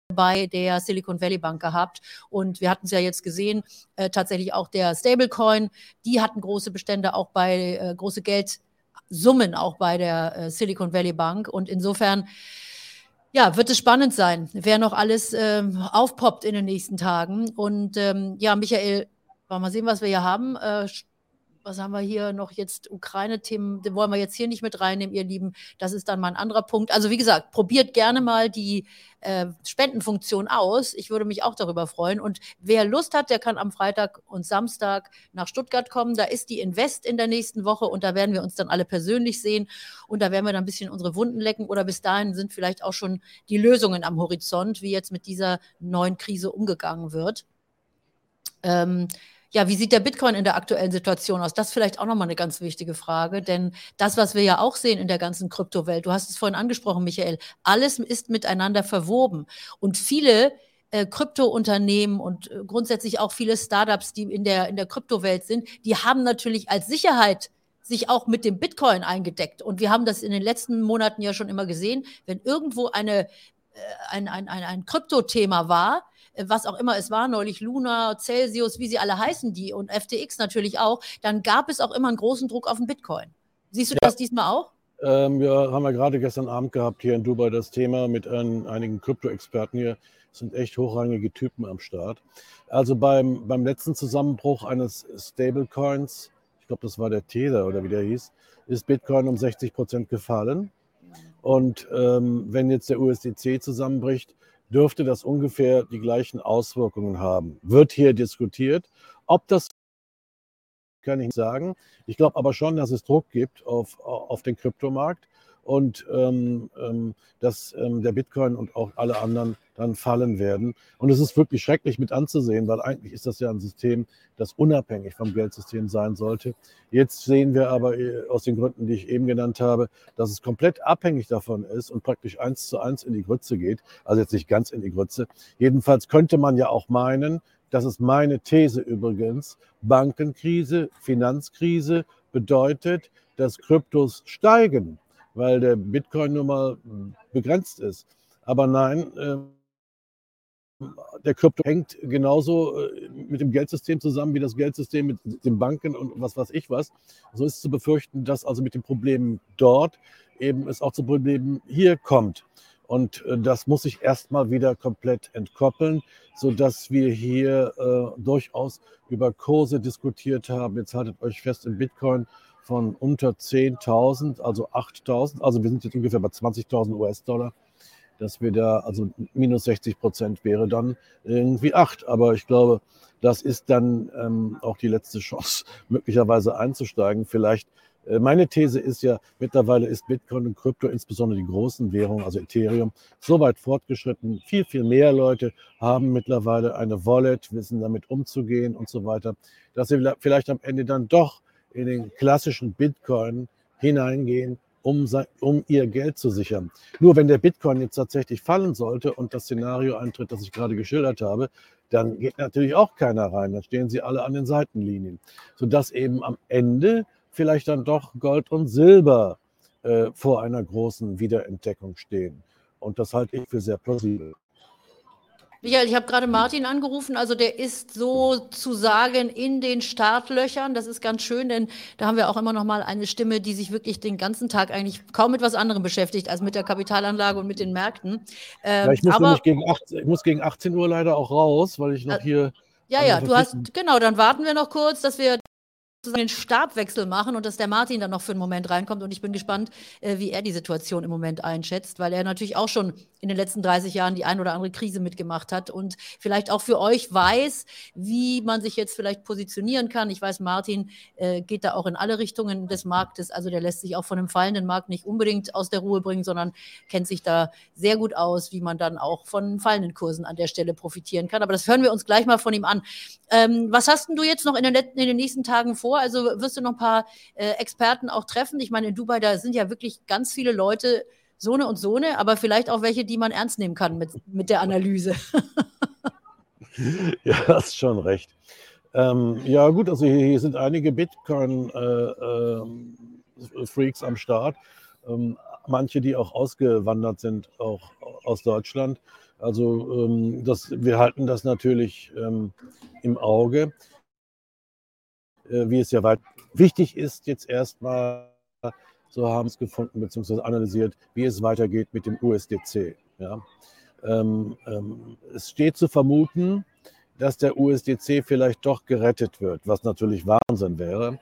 bei der Silicon Valley Bank gehabt. Und wir hatten es ja jetzt gesehen, äh, tatsächlich auch der Stablecoin, die hatten große Bestände auch bei äh, große Geldsummen auch bei der äh, Silicon Valley Bank. Und insofern ja, wird es spannend sein, wer noch alles ähm, aufpoppt in den nächsten Tagen. Und ähm, ja, Michael, wollen wir mal sehen, was wir hier haben. Was haben wir hier noch jetzt? Ukraine-Themen, den wollen wir jetzt hier nicht mit reinnehmen, ihr Lieben. Das ist dann mal ein anderer Punkt. Also wie gesagt, probiert gerne mal die äh, Spendenfunktion aus. Ich würde mich auch darüber freuen. Und wer Lust hat, der kann am Freitag und Samstag nach Stuttgart kommen. Da ist die Invest in der nächsten Woche und da werden wir uns dann alle persönlich sehen. Und da werden wir dann ein bisschen unsere Wunden lecken. Oder bis dahin sind vielleicht auch schon die Lösungen am Horizont, wie jetzt mit dieser neuen Krise umgegangen wird. Ähm, ja, wie sieht der Bitcoin in der aktuellen Situation aus? Das ist vielleicht auch nochmal eine ganz wichtige Frage, denn das, was wir ja auch sehen in der ganzen Kryptowelt, du hast es vorhin angesprochen, Michael, alles ist miteinander verwoben und viele äh, Kryptounternehmen und äh, grundsätzlich auch viele Startups, die in der, in der Kryptowelt sind, die haben natürlich als Sicherheit sich auch mit dem Bitcoin eingedeckt. Und wir haben das in den letzten Monaten ja schon immer gesehen, wenn irgendwo eine, äh, ein, ein, ein, ein Kryptothema war, was auch immer es war, neulich Luna, Celsius, wie sie alle heißen, die und FTX natürlich auch, dann gab es auch immer einen großen Druck auf den Bitcoin. Siehst du ja. das diesmal auch? Ähm, ja, haben wir gerade gestern Abend gehabt hier in Dubai das Thema mit ein, einigen Krypto-Experten hier. Das sind echt hochrangige Typen am Start. Also beim, beim letzten Zusammenbruch eines Stablecoins, ich glaube, das war der Tether oder wie der hieß, ist Bitcoin um 60 Prozent gefallen. Und ähm, wenn jetzt der USDC zusammenbricht, dürfte das ungefähr die gleichen Auswirkungen haben. Wird hier diskutiert. Ob das kann ich nicht sagen. Ich glaube aber schon, dass es Druck gibt auf, auf den Kryptomarkt und ähm, ähm, dass ähm, der Bitcoin und auch alle anderen dann fallen werden. Und es ist wirklich schrecklich mit anzusehen, weil eigentlich ist das ja ein System, das unabhängig vom Geldsystem sein sollte. Jetzt sehen wir aber äh, aus den Gründen, die ich eben genannt habe, dass es komplett abhängig davon ist und praktisch eins zu eins in die Grütze geht. Also jetzt nicht ganz in die Grütze. Jedenfalls könnte man ja auch meinen, das ist meine These übrigens, Bankenkrise, Finanzkrise bedeutet, dass Kryptos steigen weil der Bitcoin nun mal begrenzt ist. Aber nein, äh, der Krypto hängt genauso äh, mit dem Geldsystem zusammen wie das Geldsystem mit den Banken und was weiß ich was. So ist zu befürchten, dass also mit den Problemen dort eben es auch zu Problemen hier kommt. Und äh, das muss sich erstmal wieder komplett entkoppeln, sodass wir hier äh, durchaus über Kurse diskutiert haben. Jetzt haltet euch fest, im Bitcoin von unter 10.000, also 8.000, also wir sind jetzt ungefähr bei 20.000 US-Dollar, dass wir da, also minus 60 Prozent wäre dann irgendwie 8. Aber ich glaube, das ist dann ähm, auch die letzte Chance, *laughs* möglicherweise einzusteigen. Vielleicht, äh, meine These ist ja, mittlerweile ist Bitcoin und Krypto, insbesondere die großen Währungen, also Ethereum, so weit fortgeschritten. Viel, viel mehr Leute haben mittlerweile eine Wallet, wissen damit umzugehen und so weiter, dass sie vielleicht am Ende dann doch in den klassischen Bitcoin hineingehen, um, um ihr Geld zu sichern. Nur wenn der Bitcoin jetzt tatsächlich fallen sollte und das Szenario eintritt, das ich gerade geschildert habe, dann geht natürlich auch keiner rein. Dann stehen sie alle an den Seitenlinien, sodass eben am Ende vielleicht dann doch Gold und Silber äh, vor einer großen Wiederentdeckung stehen. Und das halte ich für sehr plausibel. Michael, ich habe gerade Martin angerufen, also der ist sozusagen in den Startlöchern. Das ist ganz schön, denn da haben wir auch immer noch mal eine Stimme, die sich wirklich den ganzen Tag eigentlich kaum mit was anderem beschäftigt als mit der Kapitalanlage und mit den Märkten. Ähm, ja, ich, muss aber, gegen 18, ich muss gegen 18 Uhr leider auch raus, weil ich noch äh, hier. Ja, ja, du hast, genau, dann warten wir noch kurz, dass wir den Stabwechsel machen und dass der Martin dann noch für einen Moment reinkommt. Und ich bin gespannt, äh, wie er die Situation im Moment einschätzt, weil er natürlich auch schon in den letzten 30 Jahren die ein oder andere Krise mitgemacht hat und vielleicht auch für euch weiß, wie man sich jetzt vielleicht positionieren kann. Ich weiß, Martin äh, geht da auch in alle Richtungen des Marktes. Also der lässt sich auch von einem fallenden Markt nicht unbedingt aus der Ruhe bringen, sondern kennt sich da sehr gut aus, wie man dann auch von fallenden Kursen an der Stelle profitieren kann. Aber das hören wir uns gleich mal von ihm an. Ähm, was hast denn du jetzt noch in den, in den nächsten Tagen vor? Also wirst du noch ein paar äh, Experten auch treffen? Ich meine, in Dubai, da sind ja wirklich ganz viele Leute, Sohne und Sohne, aber vielleicht auch welche, die man ernst nehmen kann mit, mit der Analyse. *laughs* ja, hast schon recht. Ähm, ja, gut, also hier, hier sind einige Bitcoin-Freaks äh, äh, am Start. Ähm, manche, die auch ausgewandert sind, auch aus Deutschland. Also ähm, das, wir halten das natürlich ähm, im Auge. Äh, wie es ja weit wichtig ist, jetzt erstmal, so haben es gefunden bzw. analysiert, wie es weitergeht mit dem USDC. Ja. Ähm, ähm, es steht zu vermuten, dass der USDC vielleicht doch gerettet wird, was natürlich Wahnsinn wäre,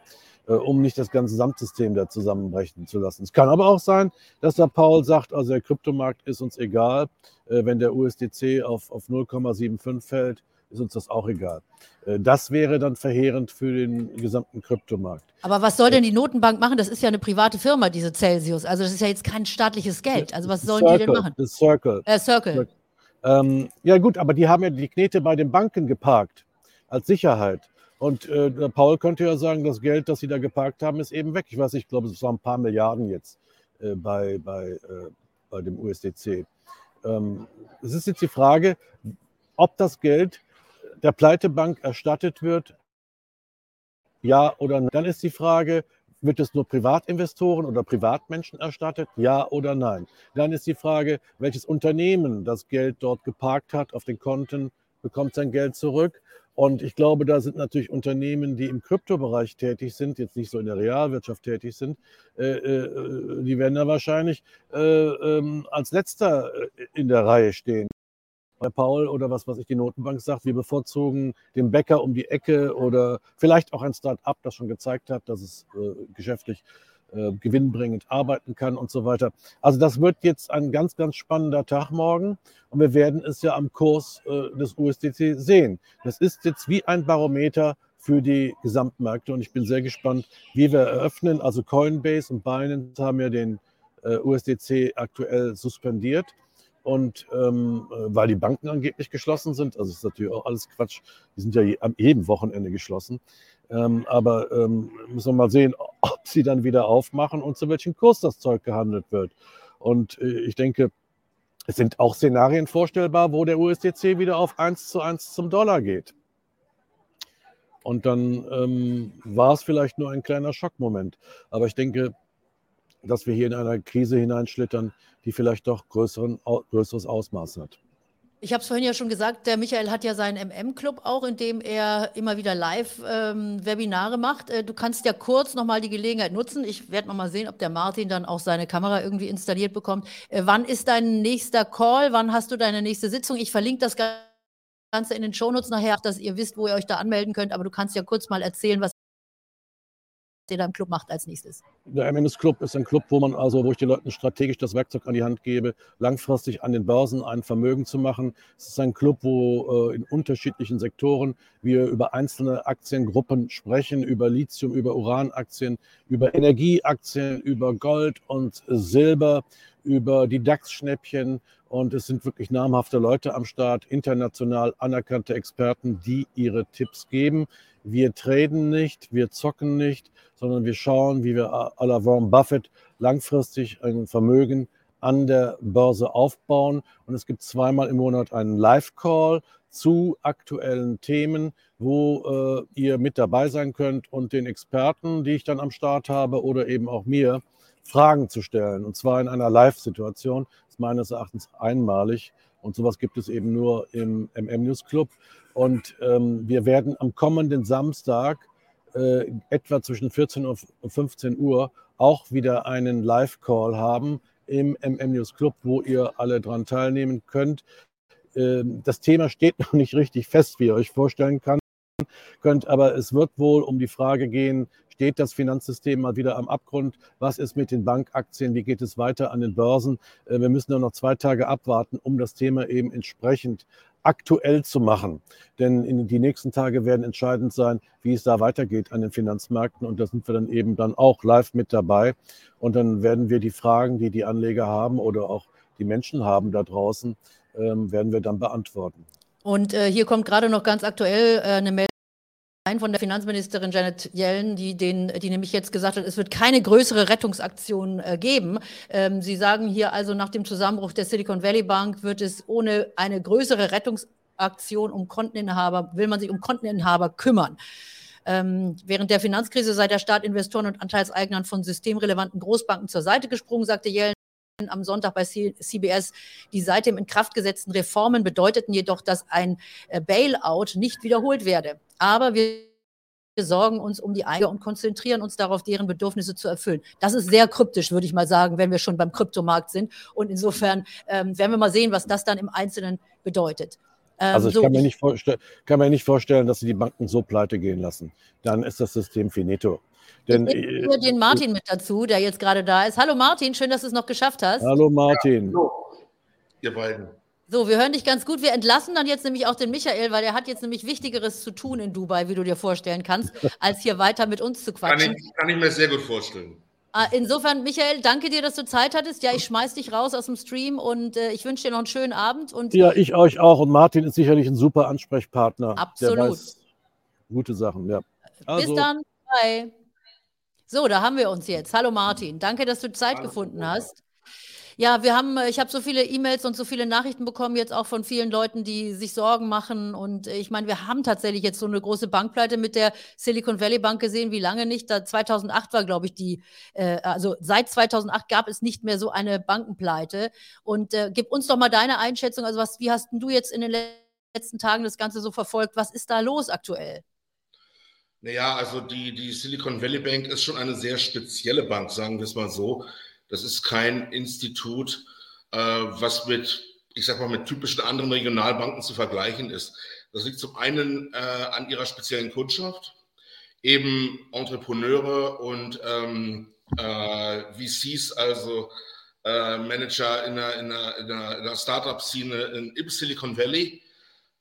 äh, um nicht das ganze Gesamtsystem da zusammenbrechen zu lassen. Es kann aber auch sein, dass der Paul sagt, also der Kryptomarkt ist uns egal, äh, wenn der USDC auf, auf 0,75 fällt, ist uns das auch egal. Äh, das wäre dann verheerend für den gesamten Kryptomarkt. Aber was soll denn die Notenbank machen? Das ist ja eine private Firma, diese Celsius. Also das ist ja jetzt kein staatliches Geld. Also was sollen Circle, die denn machen? Das Circle. Äh, Circle. Ähm, ja gut, aber die haben ja die Knete bei den Banken geparkt als Sicherheit. Und äh, Paul könnte ja sagen, das Geld, das sie da geparkt haben, ist eben weg. Ich weiß ich glaube, es waren ein paar Milliarden jetzt äh, bei, bei, äh, bei dem USDC. Ähm, es ist jetzt die Frage, ob das Geld der Pleitebank erstattet wird, ja oder nein. Dann ist die Frage, wird es nur Privatinvestoren oder Privatmenschen erstattet? Ja oder nein? Dann ist die Frage, welches Unternehmen das Geld dort geparkt hat auf den Konten, bekommt sein Geld zurück. Und ich glaube, da sind natürlich Unternehmen, die im Kryptobereich tätig sind, jetzt nicht so in der Realwirtschaft tätig sind, äh, äh, die werden da wahrscheinlich äh, ähm, als letzter äh, in der Reihe stehen bei Paul oder was, was ich die Notenbank sagt, wir bevorzugen den Bäcker um die Ecke oder vielleicht auch ein Start-up, das schon gezeigt hat, dass es äh, geschäftlich äh, gewinnbringend arbeiten kann und so weiter. Also das wird jetzt ein ganz, ganz spannender Tag morgen und wir werden es ja am Kurs äh, des USDC sehen. Das ist jetzt wie ein Barometer für die Gesamtmärkte und ich bin sehr gespannt, wie wir eröffnen. Also Coinbase und Binance haben ja den äh, USDC aktuell suspendiert. Und ähm, äh, weil die Banken angeblich geschlossen sind, also ist natürlich auch alles Quatsch, die sind ja am jedem Wochenende geschlossen. Ähm, aber ähm, müssen wir mal sehen, *laughs* ob sie dann wieder aufmachen und zu welchem Kurs das Zeug gehandelt wird. Und äh, ich denke, es sind auch Szenarien vorstellbar, wo der USDC wieder auf 1 zu 1 zum Dollar geht. Und dann ähm, war es vielleicht nur ein kleiner Schockmoment. Aber ich denke, dass wir hier in einer Krise hineinschlittern, die vielleicht doch größeren, größeres Ausmaß hat. Ich habe es vorhin ja schon gesagt, der Michael hat ja seinen MM-Club auch, in dem er immer wieder Live-Webinare ähm, macht. Äh, du kannst ja kurz nochmal die Gelegenheit nutzen. Ich werde nochmal sehen, ob der Martin dann auch seine Kamera irgendwie installiert bekommt. Äh, wann ist dein nächster Call? Wann hast du deine nächste Sitzung? Ich verlinke das Ganze in den Shownotes nachher, dass ihr wisst, wo ihr euch da anmelden könnt. Aber du kannst ja kurz mal erzählen, was da im Club macht als nächstes? Der MNS Club ist ein Club, wo man also, wo ich den Leuten strategisch das Werkzeug an die Hand gebe, langfristig an den Börsen ein Vermögen zu machen. Es ist ein Club, wo äh, in unterschiedlichen Sektoren wir über einzelne Aktiengruppen sprechen, über Lithium, über Uranaktien, über Energieaktien, über Gold und Silber, über die DAX-Schnäppchen. Und es sind wirklich namhafte Leute am Start, international anerkannte Experten, die ihre Tipps geben. Wir traden nicht, wir zocken nicht, sondern wir schauen, wie wir à la Warren Buffett langfristig ein Vermögen an der Börse aufbauen. Und es gibt zweimal im Monat einen Live-Call zu aktuellen Themen, wo äh, ihr mit dabei sein könnt und den Experten, die ich dann am Start habe oder eben auch mir, Fragen zu stellen. Und zwar in einer Live-Situation. Das ist meines Erachtens einmalig. Und sowas gibt es eben nur im MM News Club. Und ähm, wir werden am kommenden Samstag äh, etwa zwischen 14 und 15 Uhr auch wieder einen Live-Call haben im MM News Club, wo ihr alle dran teilnehmen könnt. Ähm, das Thema steht *laughs* noch nicht richtig fest, wie ihr euch vorstellen kann. könnt. Aber es wird wohl um die Frage gehen, steht das Finanzsystem mal wieder am Abgrund? Was ist mit den Bankaktien? Wie geht es weiter an den Börsen? Äh, wir müssen nur noch zwei Tage abwarten, um das Thema eben entsprechend aktuell zu machen. Denn in die nächsten Tage werden entscheidend sein, wie es da weitergeht an den Finanzmärkten. Und da sind wir dann eben dann auch live mit dabei. Und dann werden wir die Fragen, die die Anleger haben oder auch die Menschen haben da draußen, ähm, werden wir dann beantworten. Und äh, hier kommt gerade noch ganz aktuell äh, eine Meldung von der Finanzministerin Janet Yellen, die, den, die nämlich jetzt gesagt hat, es wird keine größere Rettungsaktion äh, geben. Ähm, Sie sagen hier also, nach dem Zusammenbruch der Silicon Valley Bank wird es ohne eine größere Rettungsaktion um Konteninhaber, will man sich um Konteninhaber kümmern. Ähm, während der Finanzkrise sei der Staat Investoren und Anteilseignern von systemrelevanten Großbanken zur Seite gesprungen, sagte Yellen am Sonntag bei CBS, die seitdem in Kraft gesetzten Reformen bedeuteten jedoch, dass ein äh, Bailout nicht wiederholt werde. Aber wir sorgen uns um die Eiger und konzentrieren uns darauf, deren Bedürfnisse zu erfüllen. Das ist sehr kryptisch, würde ich mal sagen, wenn wir schon beim Kryptomarkt sind. Und insofern ähm, werden wir mal sehen, was das dann im Einzelnen bedeutet. Ähm, also ich so, kann, mir nicht kann mir nicht vorstellen, dass sie die Banken so pleite gehen lassen. Dann ist das System finito. Denn, ich äh, den Martin mit dazu, der jetzt gerade da ist. Hallo Martin, schön, dass du es noch geschafft hast. Hallo Martin. Ja, hallo, ihr beiden. So, wir hören dich ganz gut. Wir entlassen dann jetzt nämlich auch den Michael, weil der hat jetzt nämlich Wichtigeres zu tun in Dubai, wie du dir vorstellen kannst, *laughs* als hier weiter mit uns zu quatschen. Kann ich, kann ich mir sehr gut vorstellen. Ah, insofern, Michael, danke dir, dass du Zeit hattest. Ja, ich schmeiß dich raus aus dem Stream und äh, ich wünsche dir noch einen schönen Abend. Und ja, ich euch auch. Und Martin ist sicherlich ein super Ansprechpartner. Absolut. gute Sachen, ja. Also. Bis dann. Bye. So, da haben wir uns jetzt. Hallo Martin, danke, dass du Zeit Hallo. gefunden hast. Ja, wir haben, äh, ich habe so viele E-Mails und so viele Nachrichten bekommen, jetzt auch von vielen Leuten, die sich Sorgen machen. Und äh, ich meine, wir haben tatsächlich jetzt so eine große Bankpleite mit der Silicon Valley Bank gesehen, wie lange nicht. Da 2008 war, glaube ich, die, äh, also seit 2008 gab es nicht mehr so eine Bankenpleite. Und äh, gib uns doch mal deine Einschätzung. Also, was, wie hast du jetzt in den letzten Tagen das Ganze so verfolgt? Was ist da los aktuell? Naja, also die, die Silicon Valley Bank ist schon eine sehr spezielle Bank, sagen wir es mal so. Das ist kein Institut, äh, was mit, ich sag mal, mit typischen anderen Regionalbanken zu vergleichen ist. Das liegt zum einen äh, an ihrer speziellen Kundschaft, eben Entrepreneure und ähm, äh, VCs, also äh, Manager in der, in der, in der, in der Startup-Szene im Silicon Valley.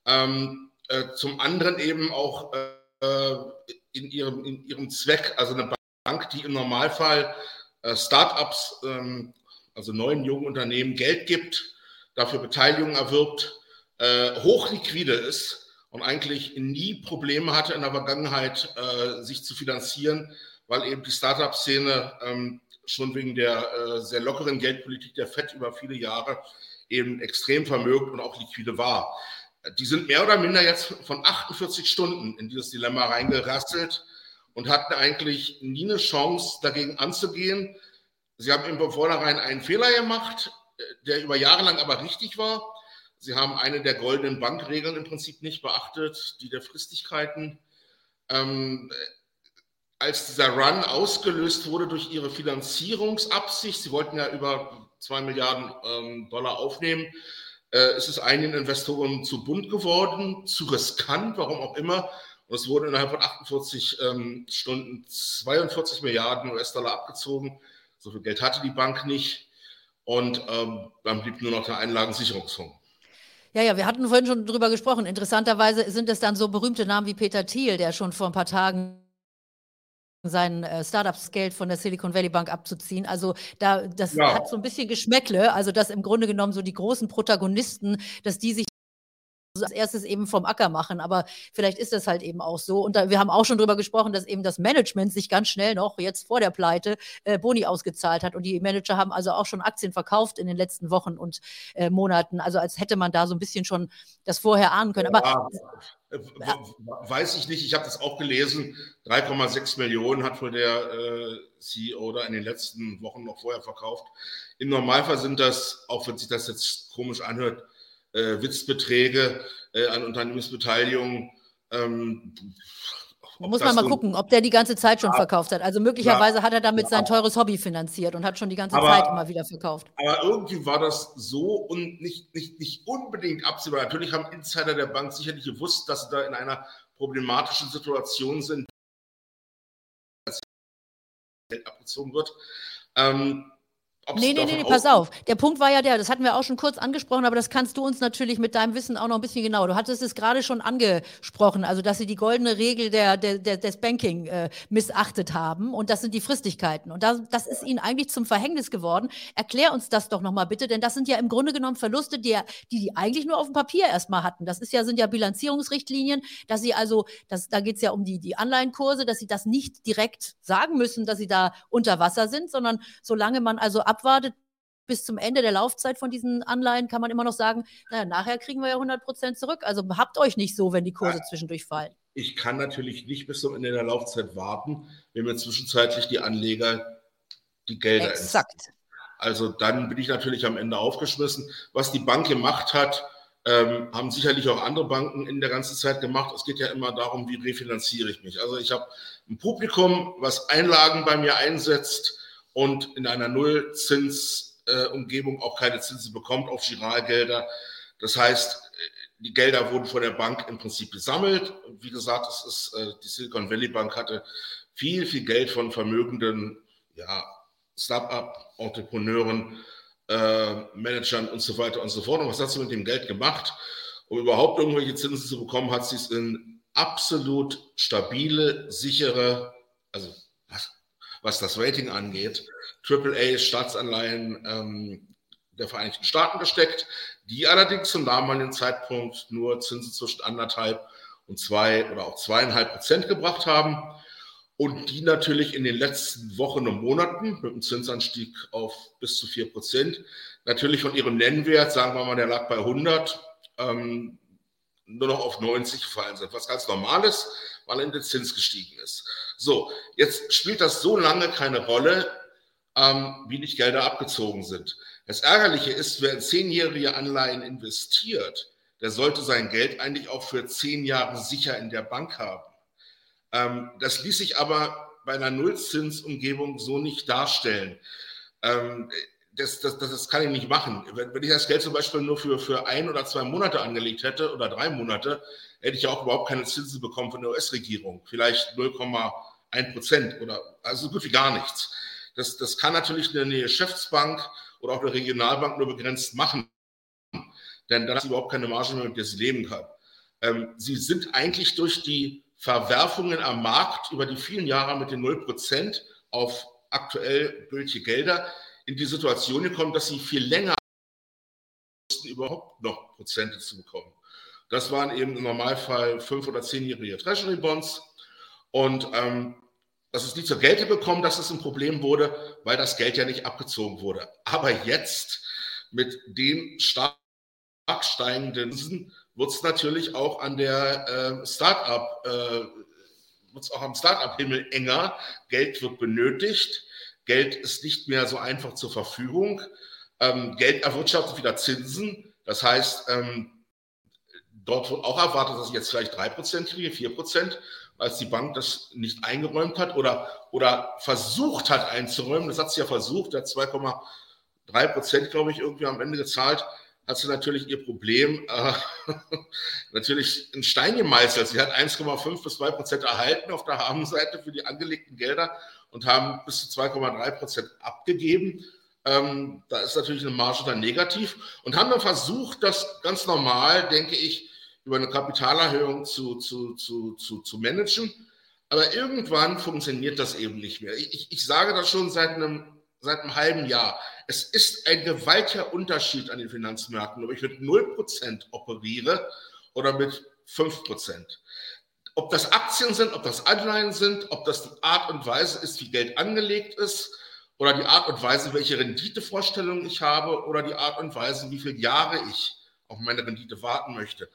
Ähm, äh, zum anderen eben auch äh, äh, in ihrem, in ihrem Zweck, also eine Bank, die im Normalfall äh, Startups, ähm, also neuen jungen Unternehmen Geld gibt, dafür Beteiligung erwirbt, äh, hochliquide ist und eigentlich nie Probleme hatte in der Vergangenheit, sich zu finanzieren, weil eben die Startup-Szene ähm, schon wegen der sehr lockeren Geldpolitik der FED über viele Jahre eben extrem vermögt und auch liquide war die sind mehr oder minder jetzt von 48 Stunden in dieses Dilemma reingerasselt und hatten eigentlich nie eine Chance, dagegen anzugehen. Sie haben im Vornherein einen Fehler gemacht, der über Jahre lang aber richtig war. Sie haben eine der goldenen Bankregeln im Prinzip nicht beachtet, die der Fristigkeiten. Ähm, als dieser Run ausgelöst wurde durch ihre Finanzierungsabsicht, sie wollten ja über zwei Milliarden ähm, Dollar aufnehmen, äh, ist es einigen Investoren zu bunt geworden, zu riskant, warum auch immer. Und es wurden innerhalb von 48 ähm, Stunden 42 Milliarden US-Dollar abgezogen. So viel Geld hatte die Bank nicht. Und ähm, dann blieb nur noch der Einlagensicherungsfonds. Ja, ja, wir hatten vorhin schon drüber gesprochen. Interessanterweise sind es dann so berühmte Namen wie Peter Thiel, der schon vor ein paar Tagen sein äh, Startups Geld von der Silicon Valley Bank abzuziehen. Also da, das ja. hat so ein bisschen Geschmäckle, also dass im Grunde genommen so die großen Protagonisten, dass die sich als erstes eben vom Acker machen. Aber vielleicht ist das halt eben auch so. Und da, wir haben auch schon darüber gesprochen, dass eben das Management sich ganz schnell noch jetzt vor der Pleite äh, Boni ausgezahlt hat. Und die Manager haben also auch schon Aktien verkauft in den letzten Wochen und äh, Monaten. Also als hätte man da so ein bisschen schon das vorher ahnen können. Aber ja. Äh, weiß ich nicht, ich habe das auch gelesen. 3,6 Millionen hat wohl der äh, CEO da in den letzten Wochen noch vorher verkauft. Im Normalfall sind das, auch wenn sich das jetzt komisch anhört, äh, Witzbeträge äh, an Unternehmensbeteiligung. Ähm, Muss man mal gucken, ob der die ganze Zeit schon ja, verkauft hat. Also möglicherweise ja, hat er damit sein teures Hobby finanziert und hat schon die ganze aber, Zeit immer wieder verkauft. Aber irgendwie war das so und nicht, nicht, nicht unbedingt absehbar. Natürlich haben Insider der Bank sicherlich gewusst, dass sie da in einer problematischen Situation sind, als Geld abgezogen wird. Ähm, Nee, nee, nee, nee, pass auf. Der Punkt war ja der, das hatten wir auch schon kurz angesprochen, aber das kannst du uns natürlich mit deinem Wissen auch noch ein bisschen genau. Du hattest es gerade schon angesprochen, also dass sie die goldene Regel der, der, der des Banking äh, missachtet haben und das sind die Fristigkeiten. Und das, das ist ihnen eigentlich zum Verhängnis geworden. Erklär uns das doch nochmal bitte, denn das sind ja im Grunde genommen Verluste, die, die die eigentlich nur auf dem Papier erstmal hatten. Das ist ja, sind ja Bilanzierungsrichtlinien, dass sie also, das, da geht es ja um die, die Anleihenkurse, dass sie das nicht direkt sagen müssen, dass sie da unter Wasser sind, sondern solange man also abwartet bis zum Ende der Laufzeit von diesen Anleihen, kann man immer noch sagen, naja, nachher kriegen wir ja 100 Prozent zurück. Also habt euch nicht so, wenn die Kurse ja. zwischendurch fallen. Ich kann natürlich nicht bis zum Ende der Laufzeit warten, wenn mir zwischenzeitlich die Anleger die Gelder Exakt. Entziehen. Also dann bin ich natürlich am Ende aufgeschmissen. Was die Bank gemacht hat, ähm, haben sicherlich auch andere Banken in der ganzen Zeit gemacht. Es geht ja immer darum, wie refinanziere ich mich. Also ich habe ein Publikum, was Einlagen bei mir einsetzt, und in einer Nullzinsumgebung auch keine Zinsen bekommt auf Giralgelder. Das heißt, die Gelder wurden von der Bank im Prinzip gesammelt. Wie gesagt, es ist, äh, die Silicon Valley Bank hatte viel, viel Geld von vermögenden ja, Start-up-Entrepreneuren, äh, Managern und so weiter und so fort. Und was hat sie mit dem Geld gemacht? Um überhaupt irgendwelche Zinsen zu bekommen, hat sie es in absolut stabile, sichere, also was das Rating angeht, AAA-Staatsanleihen ähm, der Vereinigten Staaten gesteckt, die allerdings zum damaligen Zeitpunkt nur Zinsen zwischen anderthalb und zwei oder auch zweieinhalb Prozent gebracht haben und die natürlich in den letzten Wochen und Monaten mit einem Zinsanstieg auf bis zu vier Prozent natürlich von ihrem Nennwert, sagen wir mal, der lag bei 100, ähm, nur noch auf 90 gefallen sind, was ganz normal ist, weil in der Zins gestiegen ist. So, jetzt spielt das so lange keine Rolle, ähm, wie nicht Gelder abgezogen sind. Das Ärgerliche ist, wer in zehnjährige Anleihen investiert, der sollte sein Geld eigentlich auch für zehn Jahre sicher in der Bank haben. Ähm, das ließ sich aber bei einer Nullzinsumgebung so nicht darstellen. Ähm, das, das, das, das, kann ich nicht machen. Wenn, wenn, ich das Geld zum Beispiel nur für, für ein oder zwei Monate angelegt hätte oder drei Monate, hätte ich ja auch überhaupt keine Zinsen bekommen von der US-Regierung. Vielleicht 0,1 Prozent oder also so gut wie gar nichts. Das, das kann natürlich eine Geschäftsbank oder auch eine Regionalbank nur begrenzt machen. Denn dann hat sie überhaupt keine Marge mehr, mit der sie leben kann. Ähm, sie sind eigentlich durch die Verwerfungen am Markt über die vielen Jahre mit den 0 Prozent auf aktuell gültige Gelder in die Situation gekommen, dass sie viel länger mussten, überhaupt noch Prozente zu bekommen. Das waren eben im Normalfall fünf- oder zehnjährige Treasury Bonds. Und ähm, dass es nie zur Geltung gekommen, dass es ein Problem wurde, weil das Geld ja nicht abgezogen wurde. Aber jetzt mit dem stark steigenden Zinsen wird es natürlich auch an der äh, Start-up, äh, wird auch am Start-up-Himmel enger. Geld wird benötigt. Geld ist nicht mehr so einfach zur Verfügung. Ähm, Geld erwirtschaftet wieder Zinsen. Das heißt, ähm, dort wird auch erwartet, dass ich jetzt vielleicht 3% kriege, 4%, als die Bank das nicht eingeräumt hat oder, oder versucht hat einzuräumen. Das hat sie ja versucht, der 2,3%, glaube ich, irgendwie am Ende gezahlt hat sie natürlich ihr Problem äh, *laughs* natürlich in Stein gemeißelt. Sie hat 1,5 bis 2 Prozent erhalten auf der Habenseite für die angelegten Gelder und haben bis zu 2,3 Prozent abgegeben. Ähm, da ist natürlich eine Marge dann negativ und haben dann versucht, das ganz normal, denke ich, über eine Kapitalerhöhung zu, zu, zu, zu, zu managen. Aber irgendwann funktioniert das eben nicht mehr. Ich, ich sage das schon seit einem, seit einem halben Jahr. Es ist ein gewaltiger Unterschied an den Finanzmärkten, ob ich mit 0% operiere oder mit 5%. Ob das Aktien sind, ob das Anleihen sind, ob das die Art und Weise ist, wie Geld angelegt ist, oder die Art und Weise, welche Renditevorstellungen ich habe, oder die Art und Weise, wie viele Jahre ich auf meine Rendite warten möchte.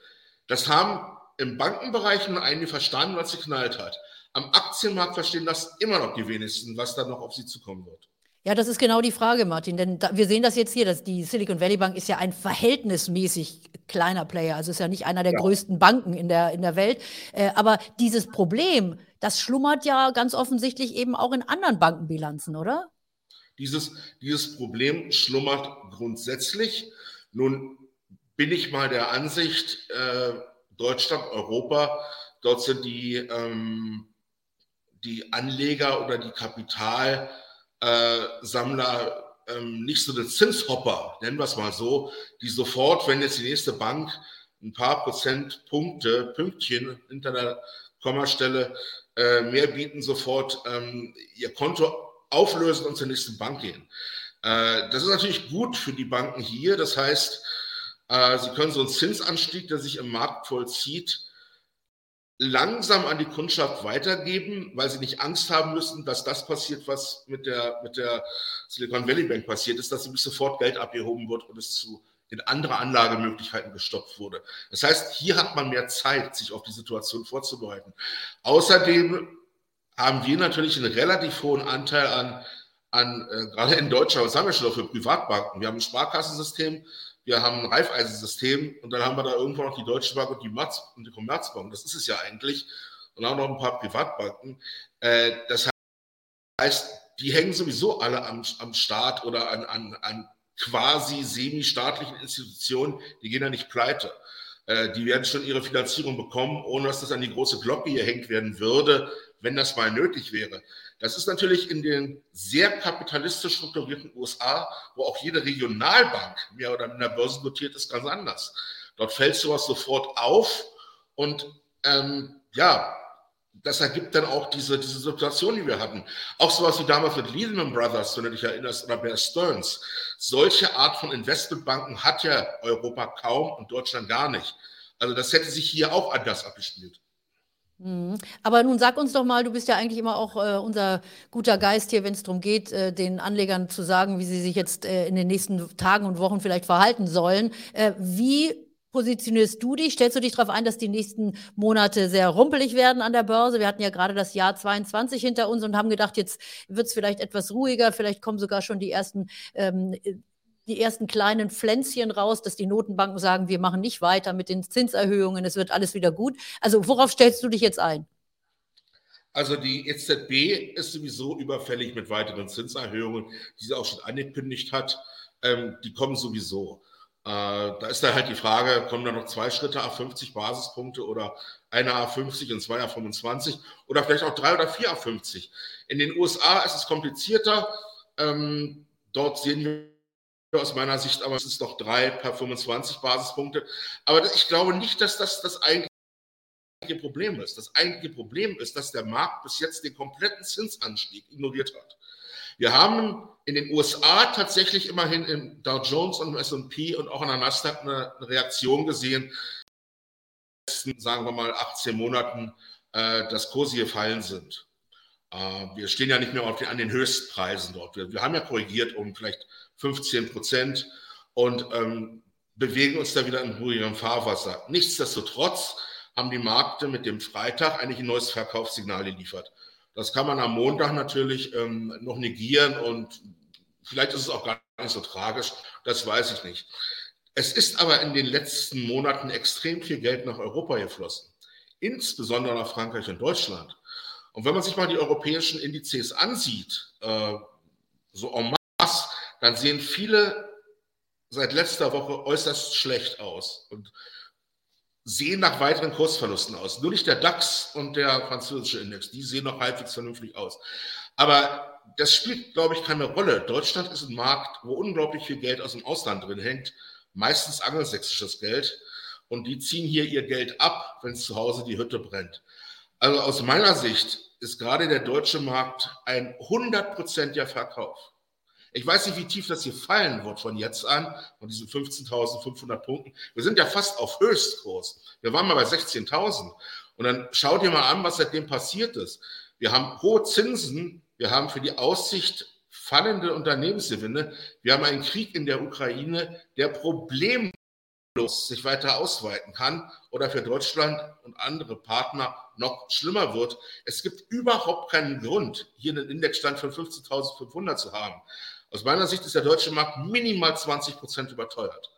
Das haben im Bankenbereich nur einige verstanden, was sie knallt hat. Am Aktienmarkt verstehen das immer noch die wenigsten, was da noch auf sie zukommen wird. Ja, das ist genau die Frage, Martin. Denn da, wir sehen das jetzt hier, dass die Silicon Valley Bank ist ja ein verhältnismäßig kleiner Player. Also ist ja nicht einer der ja. größten Banken in der, in der Welt. Äh, aber dieses Problem, das schlummert ja ganz offensichtlich eben auch in anderen Bankenbilanzen, oder? Dieses, dieses Problem schlummert grundsätzlich. Nun bin ich mal der Ansicht, äh, Deutschland, Europa, dort sind die, ähm, die Anleger oder die Kapitalsammler äh, ähm, nicht so eine Zinshopper, nennen wir es mal so, die sofort, wenn jetzt die nächste Bank ein paar Prozentpunkte, Pünktchen hinter der Kommastelle äh, mehr bieten, sofort ähm, ihr Konto auflösen und zur nächsten Bank gehen. Äh, das ist natürlich gut für die Banken hier. Das heißt, sie können so einen Zinsanstieg, der sich im Markt vollzieht, langsam an die Kundschaft weitergeben, weil sie nicht Angst haben müssen, dass das passiert, was mit der, mit der Silicon Valley Bank passiert ist, dass nämlich sofort Geld abgehoben wird und es zu in andere Anlagemöglichkeiten gestoppt wurde. Das heißt, hier hat man mehr Zeit, sich auf die Situation vorzubereiten. Außerdem haben wir natürlich einen relativ hohen Anteil an, an äh, gerade in Deutschland, was haben wir schon für Privatbanken? Wir haben ein Sparkassensystem, wir haben ein Raiffeisensystem und dann haben wir da irgendwo noch die Deutsche Bank und die, Matz und die Commerzbank. Das ist es ja eigentlich. Und auch noch ein paar Privatbanken. Äh, das heißt, die hängen sowieso alle am, am Staat oder an, an, an quasi semi-staatlichen Institutionen, die gehen ja nicht pleite. Äh, die werden schon ihre Finanzierung bekommen, ohne dass das an die große Glocke hier hängt werden würde, wenn das mal nötig wäre. Das ist natürlich in den sehr kapitalistisch strukturierten USA, wo auch jede Regionalbank mehr oder minder börsennotiert ist, ganz anders. Dort fällt sowas sofort auf und ähm, ja, das ergibt dann auch diese, diese Situation, die wir hatten. Auch sowas wie damals mit Lehman Brothers, wenn du dich erinnerst, oder Bear Stearns. Solche Art von Investmentbanken hat ja Europa kaum und Deutschland gar nicht. Also das hätte sich hier auch anders abgespielt. Mhm. Aber nun sag uns doch mal, du bist ja eigentlich immer auch äh, unser guter Geist hier, wenn es darum geht, äh, den Anlegern zu sagen, wie sie sich jetzt äh, in den nächsten Tagen und Wochen vielleicht verhalten sollen. Äh, wie positionierst du dich? Stellst du dich darauf ein, dass die nächsten Monate sehr rumpelig werden an der Börse? Wir hatten ja gerade das Jahr 22 hinter uns und haben gedacht, jetzt wird es vielleicht etwas ruhiger, vielleicht kommen sogar schon die ersten ähm, die ersten kleinen Pflänzchen raus, dass die Notenbanken sagen, wir machen nicht weiter mit den Zinserhöhungen, es wird alles wieder gut. Also worauf stellst du dich jetzt ein? Also die EZB ist sowieso überfällig mit weiteren Zinserhöhungen, die sie auch schon angekündigt hat. Ähm, die kommen sowieso. Äh, da ist dann halt die Frage, kommen da noch zwei Schritte A50 Basispunkte oder eine A50 und zwei A25 oder vielleicht auch drei oder vier A50. In den USA ist es komplizierter. Ähm, dort sehen wir aus meiner Sicht, aber es ist doch drei per 25 Basispunkte. Aber ich glaube nicht, dass das das eigentliche Problem ist. Das eigentliche Problem ist, dass der Markt bis jetzt den kompletten Zinsanstieg ignoriert hat. Wir haben in den USA tatsächlich immerhin im Dow Jones und im S&P und auch in der Nasdaq eine, Reaktion gesehen. In den letzten, sagen wir mal, 18 Monaten, äh, dass Kurse gefallen sind. Äh, wir stehen ja nicht mehr an den Höchstpreisen dort. Wir, wir, haben ja korrigiert um vielleicht 15 Prozent und ähm, bewegen uns da wieder in ruhigem Fahrwasser. Nichtsdestotrotz haben die Märkte mit dem Freitag eigentlich ein neues Verkaufssignal geliefert. Das kann man am Montag natürlich ähm, noch negieren und vielleicht ist es auch gar nicht so tragisch, das weiß ich nicht. Es ist aber in den letzten Monaten extrem viel Geld nach Europa geflossen, insbesondere nach Frankreich und Deutschland. Und wenn man sich mal die europäischen Indizes ansieht, äh, so en masse, dann sehen viele seit letzter Woche äußerst schlecht aus und sehen nach weiteren Kursverlusten aus. Nur nicht der DAX und der französische Index, die sehen noch halbwegs vernünftig aus. Aber das spielt, glaube ich, keine Rolle. Deutschland ist ein Markt, wo unglaublich viel Geld aus dem Ausland drin hängt, meistens angelsächsisches Geld. Und die ziehen hier ihr Geld ab, wenn zu Hause die Hütte brennt. Also aus meiner Sicht ist gerade der deutsche Markt ein hundertprozentiger Verkauf. Ich weiß nicht, wie tief das hier fallen wird von jetzt an, von diesen 15.500 Punkten. Wir sind ja fast auf Höchstkurs. Wir waren mal bei 16.000. Und dann schaut ihr mal an, was seitdem passiert ist. Wir haben hohe Zinsen. Wir haben für die Aussicht fallende Unternehmensgewinne. Wir haben einen Krieg in der Ukraine, der problemlos sich weiter ausweiten kann oder für Deutschland und andere Partner noch schlimmer wird. Es gibt überhaupt keinen Grund, hier einen Indexstand von 15.500 zu haben. Aus meiner Sicht ist der deutsche Markt minimal 20 Prozent überteuert.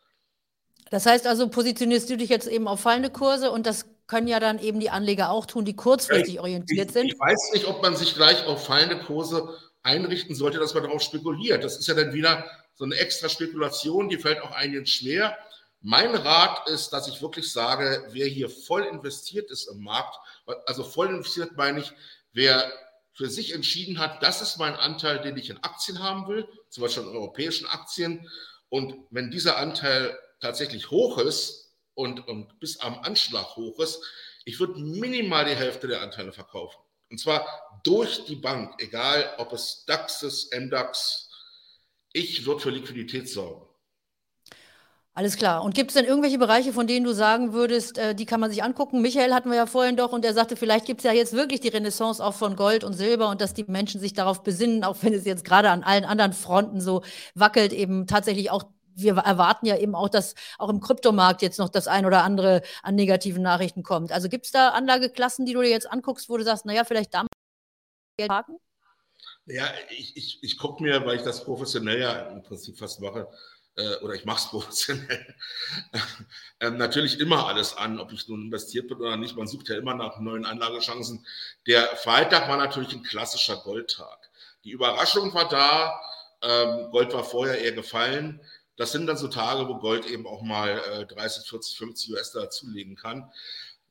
Das heißt also, positionierst du dich jetzt eben auf fallende Kurse und das können ja dann eben die Anleger auch tun, die kurzfristig ich, orientiert ich, sind. Ich weiß nicht, ob man sich gleich auf fallende Kurse einrichten sollte, dass man darauf spekuliert. Das ist ja dann wieder so eine extra Spekulation, die fällt auch einigen schwer. Mein Rat ist, dass ich wirklich sage, wer hier voll investiert ist im Markt, also voll investiert meine ich, wer für sich entschieden hat, das ist mein Anteil, den ich in Aktien haben will, zum Beispiel in europäischen Aktien. Und wenn dieser Anteil tatsächlich hoch ist und, und bis am Anschlag hoch ist, ich würde minimal die Hälfte der Anteile verkaufen. Und zwar durch die Bank, egal ob es DAX ist, MDAX. Ich würde für Liquidität sorgen. Alles klar. Und gibt es denn irgendwelche Bereiche, von denen du sagen würdest, äh, die kann man sich angucken? Michael hatten wir ja vorhin doch und er sagte, vielleicht gibt es ja jetzt wirklich die Renaissance auch von Gold und Silber und dass die Menschen sich darauf besinnen, auch wenn es jetzt gerade an allen anderen Fronten so wackelt, eben tatsächlich auch wir erwarten ja eben auch, dass auch im Kryptomarkt jetzt noch das ein oder andere an negativen Nachrichten kommt. Also gibt es da Anlageklassen, die du dir jetzt anguckst, wo du sagst, naja, vielleicht da Geld parken? Ja, ich, ich, ich gucke mir, weil ich das professionell ja im Prinzip fast mache, äh, oder ich mache es *laughs* professionell, äh, natürlich immer alles an, ob ich nun investiert bin oder nicht. Man sucht ja immer nach neuen Anlagechancen. Der Freitag war natürlich ein klassischer Goldtag. Die Überraschung war da, ähm, Gold war vorher eher gefallen. Das sind dann so Tage, wo Gold eben auch mal äh, 30, 40, 50 US-Dollar zulegen kann.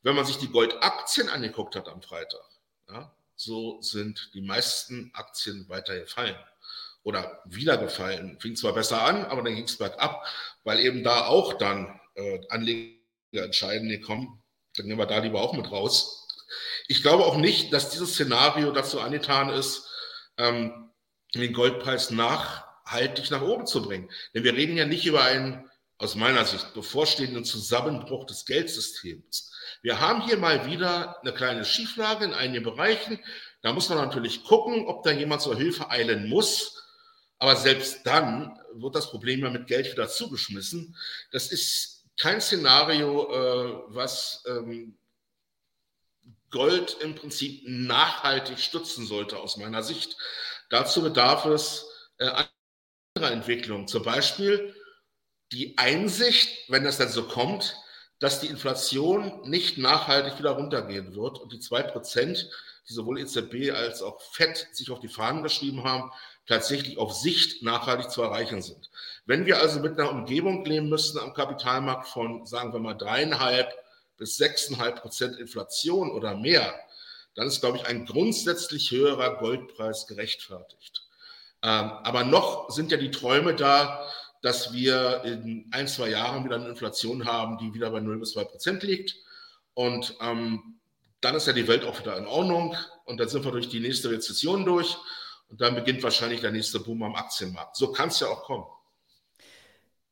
Wenn man sich die Goldaktien angeguckt hat am Freitag, ja, so sind die meisten Aktien weiter gefallen oder wieder gefallen. Fing zwar besser an, aber dann ging es bergab, weil eben da auch dann äh, Anleger entscheiden, nee, komm, dann nehmen wir da lieber auch mit raus. Ich glaube auch nicht, dass dieses Szenario dazu angetan ist, ähm, den Goldpreis nachhaltig nach oben zu bringen. Denn wir reden ja nicht über einen, aus meiner Sicht, bevorstehenden Zusammenbruch des Geldsystems. Wir haben hier mal wieder eine kleine Schieflage in einigen Bereichen. Da muss man natürlich gucken, ob da jemand zur Hilfe eilen muss. Aber selbst dann wird das Problem ja mit Geld wieder zugeschmissen. Das ist kein Szenario, äh, was ähm, Gold im Prinzip nachhaltig stützen sollte, aus meiner Sicht. Dazu bedarf es äh, anderer Entwicklungen. Zum Beispiel die Einsicht, wenn das dann so kommt, dass die Inflation nicht nachhaltig wieder runtergehen wird und die zwei Prozent, die sowohl EZB als auch FED sich auf die Fahnen geschrieben haben, tatsächlich auf Sicht nachhaltig zu erreichen sind. Wenn wir also mit einer Umgebung leben müssten am Kapitalmarkt von, sagen wir mal, dreieinhalb bis sechseinhalb Prozent Inflation oder mehr, dann ist, glaube ich, ein grundsätzlich höherer Goldpreis gerechtfertigt. Ähm, aber noch sind ja die Träume da, dass wir in ein, zwei Jahren wieder eine Inflation haben, die wieder bei 0 bis 2 Prozent liegt. Und ähm, dann ist ja die Welt auch wieder in Ordnung. Und dann sind wir durch die nächste Rezession durch. Und dann beginnt wahrscheinlich der nächste Boom am Aktienmarkt. So kann es ja auch kommen.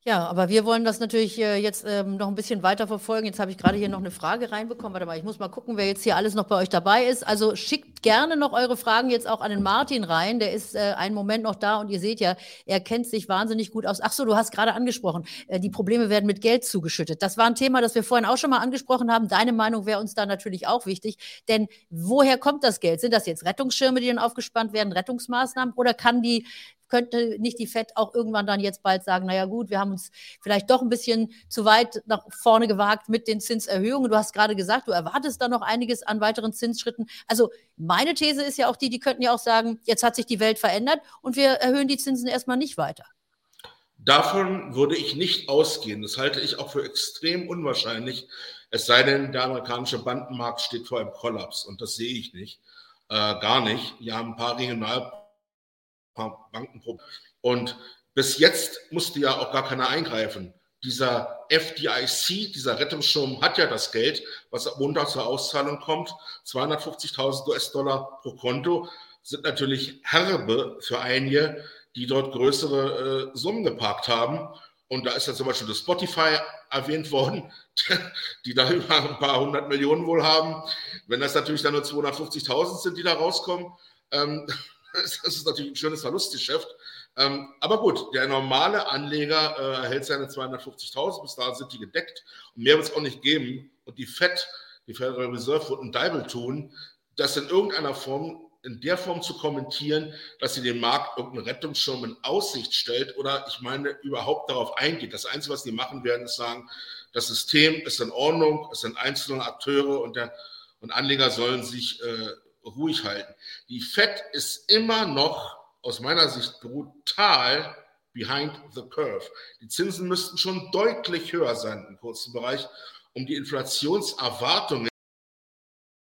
Ja, aber wir wollen das natürlich äh, jetzt ähm, noch ein bisschen weiter verfolgen. Jetzt habe ich gerade hier noch eine Frage reinbekommen. Warte mal, ich muss mal gucken, wer jetzt hier alles noch bei euch dabei ist. Also schickt gerne noch eure Fragen jetzt auch an den Martin rein. Der ist äh, einen Moment noch da und ihr seht ja, er kennt sich wahnsinnig gut aus. Ach so, du hast gerade angesprochen, äh, die Probleme werden mit Geld zugeschüttet. Das war ein Thema, das wir vorhin auch schon mal angesprochen haben. Deine Meinung wäre uns da natürlich auch wichtig. Denn woher kommt das Geld? Sind das jetzt Rettungsschirme, die dann aufgespannt werden, Rettungsmaßnahmen? Oder kann die könnte nicht die FED auch irgendwann dann jetzt bald sagen, naja gut, wir haben uns vielleicht doch ein bisschen zu weit nach vorne gewagt mit den Zinserhöhungen. Du hast gerade gesagt, du erwartest da noch einiges an weiteren Zinsschritten. Also meine These ist ja auch die, die könnten ja auch sagen, jetzt hat sich die Welt verändert und wir erhöhen die Zinsen erstmal nicht weiter. Davon würde ich nicht ausgehen. Das halte ich auch für extrem unwahrscheinlich. Es sei denn, der amerikanische Bandenmarkt steht vor einem Kollaps. Und das sehe ich nicht. Äh, gar nicht. Wir haben ein paar Regional paar Bankenprobleme. Und bis jetzt musste ja auch gar keiner eingreifen. Dieser FDIC, dieser Rettungsschirm hat ja das Geld, was am Montag zur Auszahlung kommt. 250.000 US-Dollar pro Konto sind natürlich herbe für einige, die dort größere äh, Summen geparkt haben. Und da ist ja zum Beispiel das Spotify erwähnt worden, *laughs* die da über ein paar hundert Millionen wohl haben. Wenn das natürlich dann nur 250.000 sind, die da rauskommen, ähm, *laughs* Das ist natürlich ein schönes Verlustgeschäft. Ähm, aber gut, der normale Anleger äh, erhält seine 250.000, bis dahin sind die gedeckt. Und mehr wird es auch nicht geben. Und die FED, die Federal Reserve, wird ein Deibel tun, das in irgendeiner Form, in der Form zu kommentieren, dass sie den Markt irgendeinen Rettungsschirm in Aussicht stellt oder ich meine, überhaupt darauf eingeht. Das Einzige, was die machen werden, ist sagen, das System ist in Ordnung, es sind einzelne Akteure und, der, und Anleger sollen sich äh, ruhig halten. Die Fed ist immer noch aus meiner Sicht brutal behind the curve. Die Zinsen müssten schon deutlich höher sein im kurzen Bereich, um die Inflationserwartungen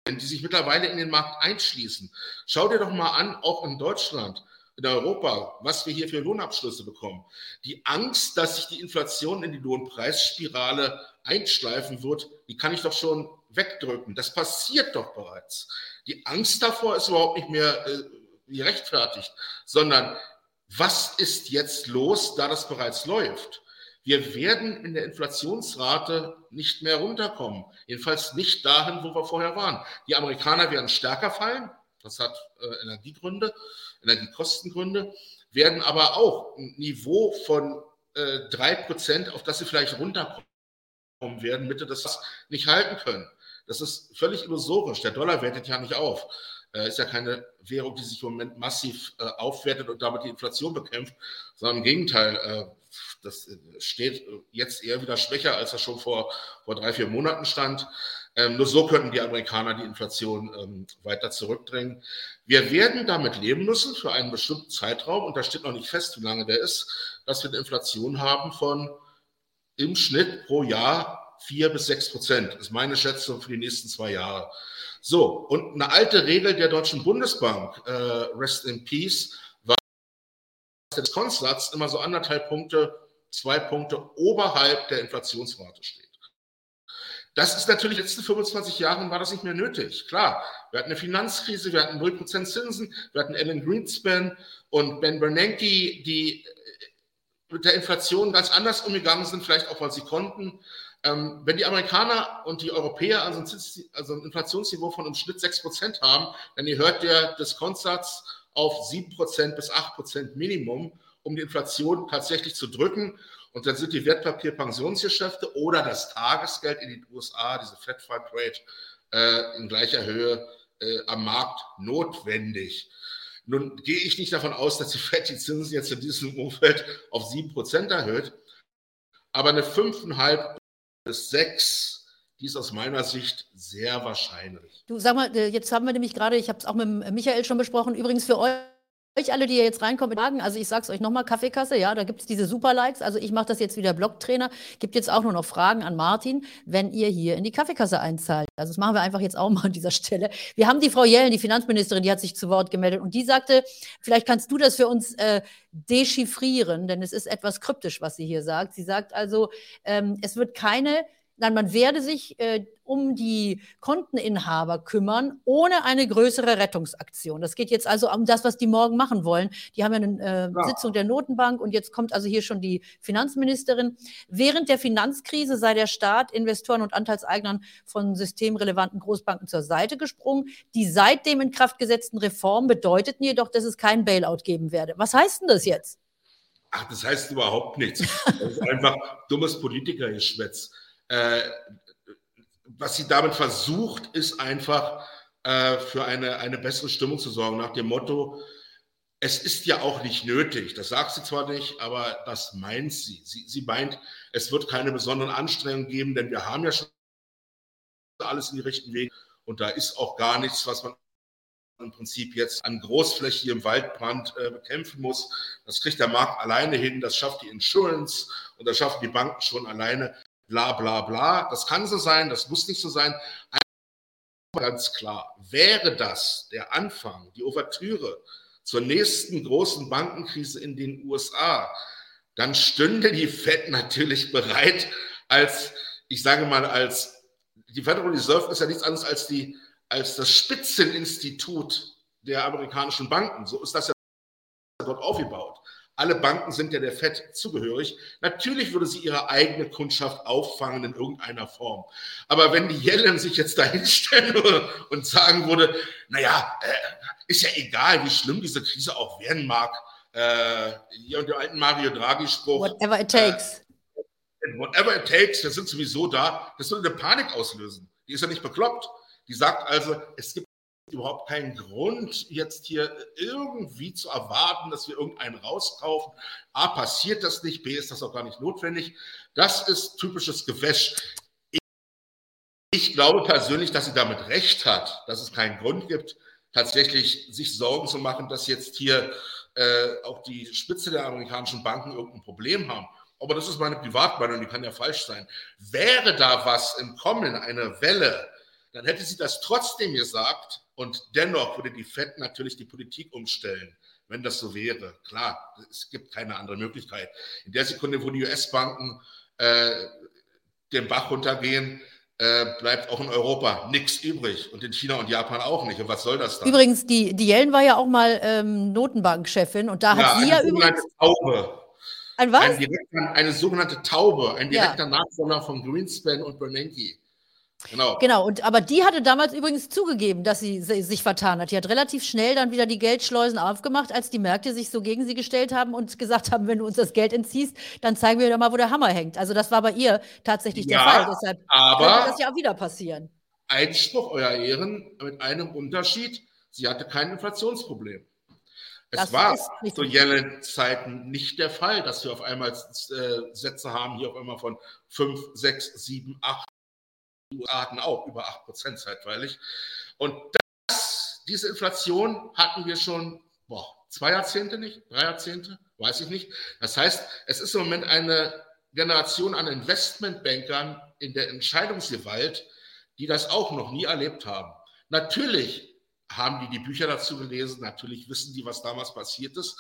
die sich mittlerweile in den Markt einschließen. Schau dir doch mal an, auch in Deutschland, in Europa, was wir hier für Lohnabschlüsse bekommen. Die Angst, dass sich die Inflation in die Lohnpreisspirale einschleifen wird, die kann ich doch schon wegdrücken. Das passiert doch bereits. Die Angst davor ist überhaupt nicht mehr äh, gerechtfertigt, sondern was ist jetzt los, da das bereits läuft? Wir werden in der Inflationsrate nicht mehr runterkommen. Jedenfalls nicht dahin, wo wir vorher waren. Die Amerikaner werden stärker fallen. Das hat äh, Energiegründe, Energiekostengründe, werden aber auch ein Niveau von äh, drei Prozent, auf das sie vielleicht runterkommen werden, Mitte des nicht halten können. Das ist völlig illusorisch. Der Dollar wertet ja nicht auf. Äh, ist ja keine Währung, die sich im Moment massiv äh, aufwertet und damit die Inflation bekämpft, sondern im Gegenteil, äh, das steht jetzt eher wieder schwächer, als er schon vor, vor drei, vier Monaten stand. Ähm, nur so könnten die Amerikaner die Inflation ähm, weiter zurückdrängen. Wir werden damit leben müssen für einen bestimmten Zeitraum, und da steht noch nicht fest, wie lange der ist, dass wir eine Inflation haben von im Schnitt pro Jahr vier bis sechs Prozent. Ist meine Schätzung für die nächsten zwei Jahre. So, und eine alte Regel der Deutschen Bundesbank, äh, Rest in Peace, war, dass der Diskontsatz immer so anderthalb Punkte, zwei Punkte oberhalb der Inflationsrate steht. Das ist natürlich in den letzten 25 Jahren war das nicht mehr nötig. Klar, wir hatten eine Finanzkrise, wir hatten 0% Zinsen, wir hatten Alan Greenspan und Ben Bernanke, die mit der Inflation ganz anders umgegangen sind, vielleicht auch, weil sie konnten. Ähm, wenn die Amerikaner und die Europäer also ein, also ein Inflationsniveau von im Schnitt 6% haben, dann hört der Diskontsatz auf 7% bis 8% Minimum, um die Inflation tatsächlich zu drücken. Und dann sind die Wertpapierpensionsgeschäfte oder das Tagesgeld in den USA, diese Fed Fund Rate, äh, in gleicher Höhe äh, am Markt notwendig. Nun gehe ich nicht davon aus, dass die Fed die Zinsen jetzt in diesem Umfeld auf 7% erhöht, aber eine 5,5 bis sechs, die ist aus meiner Sicht sehr wahrscheinlich. Du sag mal, äh, jetzt haben wir nämlich gerade, ich habe es auch mit Michael schon besprochen, übrigens für euch euch alle, die hier jetzt reinkommen, sagen, also ich sage es euch nochmal, Kaffeekasse, ja, da gibt es diese Super-Likes. Also ich mache das jetzt wieder Blogtrainer. Gibt jetzt auch nur noch Fragen an Martin, wenn ihr hier in die Kaffeekasse einzahlt. Also das machen wir einfach jetzt auch mal an dieser Stelle. Wir haben die Frau Jellen, die Finanzministerin, die hat sich zu Wort gemeldet und die sagte, vielleicht kannst du das für uns äh, dechiffrieren, denn es ist etwas kryptisch, was sie hier sagt. Sie sagt also, ähm, es wird keine Nein, man werde sich äh, um die Konteninhaber kümmern, ohne eine größere Rettungsaktion. Das geht jetzt also um das, was die morgen machen wollen. Die haben ja eine äh, ja. Sitzung der Notenbank und jetzt kommt also hier schon die Finanzministerin. Während der Finanzkrise sei der Staat Investoren und Anteilseignern von systemrelevanten Großbanken zur Seite gesprungen. Die seitdem in Kraft gesetzten Reformen bedeuteten jedoch, dass es kein Bailout geben werde. Was heißt denn das jetzt? Ach, das heißt überhaupt nichts. Das ist einfach dummes Politikergeschwätz. Äh, was sie damit versucht, ist einfach äh, für eine, eine bessere Stimmung zu sorgen, nach dem Motto, es ist ja auch nicht nötig. Das sagt sie zwar nicht, aber das meint sie. sie. Sie meint, es wird keine besonderen Anstrengungen geben, denn wir haben ja schon alles in die richtigen Wege und da ist auch gar nichts, was man im Prinzip jetzt an großflächigem Waldbrand äh, bekämpfen muss. Das kriegt der Markt alleine hin, das schafft die Insurance und das schaffen die Banken schon alleine bla bla bla. Das kann so sein, das muss nicht so sein. Ganz klar, wäre das der Anfang, die Ouvertüre zur nächsten großen Bankenkrise in den USA, dann stünde die Fed natürlich bereit als, ich sage mal, als, die Federal Reserve ist ja nichts anderes als die, als das Spitzeninstitut der amerikanischen Banken. So ist das ja dort aufgebaut. Alle Banken sind ja der FED zugehörig. Natürlich würde sie ihre eigene Kundschaft auffangen in irgendeiner Form. Aber wenn die Yellen sich jetzt dahinstellen würde *laughs* und sagen würde, naja, äh, ist ja egal, wie schlimm diese Krise auch werden mag, äh, hier und der alten Mario Draghi-Spruch. Whatever it takes. Äh, whatever it takes, wir sind sowieso da. Das würde eine Panik auslösen. Die ist ja nicht bekloppt. Die sagt also, es gibt überhaupt keinen Grund, jetzt hier irgendwie zu erwarten, dass wir irgendeinen rauskaufen. A, passiert das nicht, B, ist das auch gar nicht notwendig. Das ist typisches Gewäsch. Ich glaube persönlich, dass sie damit recht hat, dass es keinen Grund gibt, tatsächlich sich Sorgen zu machen, dass jetzt hier äh, auch die Spitze der amerikanischen Banken irgendein Problem haben. Aber das ist meine Privatmeinung, die kann ja falsch sein. Wäre da was im Kommen, eine Welle, dann hätte sie das trotzdem gesagt und dennoch würde die FED natürlich die Politik umstellen, wenn das so wäre. Klar, es gibt keine andere Möglichkeit. In der Sekunde, wo die US-Banken äh, den Bach runtergehen, äh, bleibt auch in Europa nichts übrig und in China und Japan auch nicht. Und was soll das dann? Übrigens, die, die Yellen war ja auch mal ähm, Notenbankchefin und da ja, hat sie ja übrigens. Taube. Ein was? Ein eine sogenannte Taube, ein direkter ja. Nachfolger von Greenspan und Bernanke. Genau. Genau, und aber die hatte damals übrigens zugegeben, dass sie, sie sich vertan hat. Die hat relativ schnell dann wieder die Geldschleusen aufgemacht, als die Märkte sich so gegen sie gestellt haben und gesagt haben, wenn du uns das Geld entziehst, dann zeigen wir dir mal, wo der Hammer hängt. Also das war bei ihr tatsächlich ja, der Fall. Deshalb aber könnte das ja auch wieder passieren. Einspruch, Euer Ehren, mit einem Unterschied. Sie hatte kein Inflationsproblem. Es das war zu Yellen-Zeiten nicht der Fall, dass wir auf einmal äh, Sätze haben, hier auf einmal von 5, 6, 7, 8 Hatten auch über 8% zeitweilig. Und das, diese Inflation hatten wir schon boah, zwei Jahrzehnte nicht, drei Jahrzehnte, weiß ich nicht. Das heißt, es ist im Moment eine Generation an Investmentbankern in der Entscheidungsgewalt, die das auch noch nie erlebt haben. Natürlich haben die die Bücher dazu gelesen, natürlich wissen die, was damals passiert ist.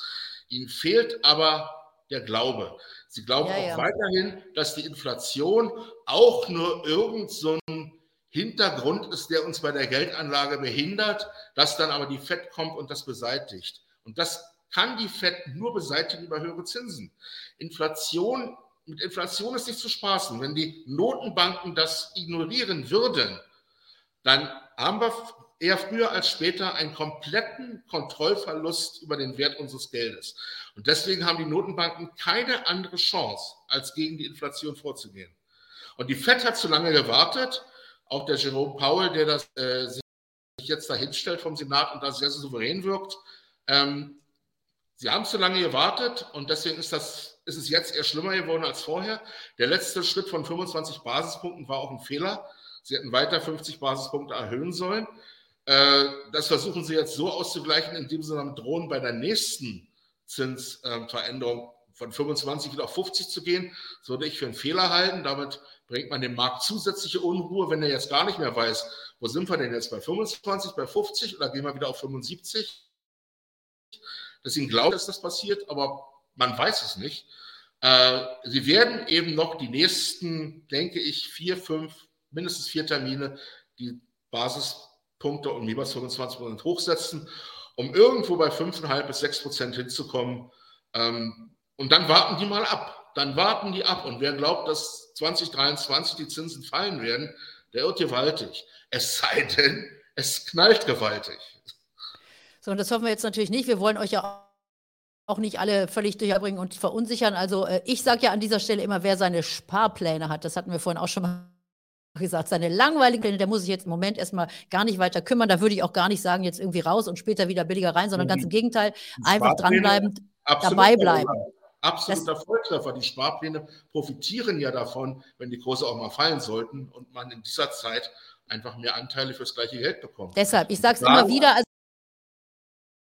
Ihnen fehlt aber der Glaube. Sie glauben ja, auch ja. weiterhin, dass die Inflation auch nur irgend so ein Hintergrund ist, der uns bei der Geldanlage behindert, dass dann aber die FED kommt und das beseitigt. Und das kann die FED nur beseitigen über höhere Zinsen. Inflation, mit Inflation ist nicht zu spaßen. Wenn die Notenbanken das ignorieren würden, dann haben wir eher früher als später einen kompletten Kontrollverlust über den Wert unseres Geldes. Und deswegen haben die Notenbanken keine andere Chance, als gegen die Inflation vorzugehen. Und die Fed hat zu lange gewartet. Auch der Jerome Powell, der das äh, sich jetzt da hinstellt vom Senat und da sehr, sehr souverän wirkt. Ähm, sie haben zu lange gewartet und deswegen ist, das, ist es jetzt eher schlimmer geworden als vorher. Der letzte Schritt von 25 Basispunkten war auch ein Fehler. Sie hätten weiter 50 Basispunkte erhöhen sollen. Äh, das versuchen sie jetzt so auszugleichen, indem sie dann drohen, bei der nächsten Zinsveränderung von 25 wieder auf 50 zu gehen. Das würde ich für einen Fehler halten. Damit bringt man dem Markt zusätzliche Unruhe, wenn er jetzt gar nicht mehr weiß, wo sind wir denn jetzt bei 25, bei 50 oder gehen wir wieder auf 75? Deswegen glaube ich, dass das passiert, aber man weiß es nicht. Äh, sie werden eben noch die nächsten, denke ich, vier, fünf, mindestens vier Termine die Basis Punkte und jeweils 25 Prozent hochsetzen, um irgendwo bei 5,5 bis 6 Prozent hinzukommen. Ähm, und dann warten die mal ab. Dann warten die ab. Und wer glaubt, dass 2023 die Zinsen fallen werden, der irrt gewaltig. Es sei denn, es knallt gewaltig. So, und das hoffen wir jetzt natürlich nicht. Wir wollen euch ja auch nicht alle völlig durcherbringen und verunsichern. Also äh, ich sage ja an dieser Stelle immer, wer seine Sparpläne hat, das hatten wir vorhin auch schon mal gesagt, seine langweiligen Pläne, der muss sich jetzt im Moment erstmal gar nicht weiter kümmern. Da würde ich auch gar nicht sagen, jetzt irgendwie raus und später wieder billiger rein, sondern mhm. ganz im Gegenteil, einfach dranbleiben, dabei bleiben. Absoluter das, Volltreffer. Die Sparpläne profitieren ja davon, wenn die Kurse auch mal fallen sollten und man in dieser Zeit einfach mehr Anteile fürs gleiche Geld bekommt. Deshalb, ich sage es immer wieder, also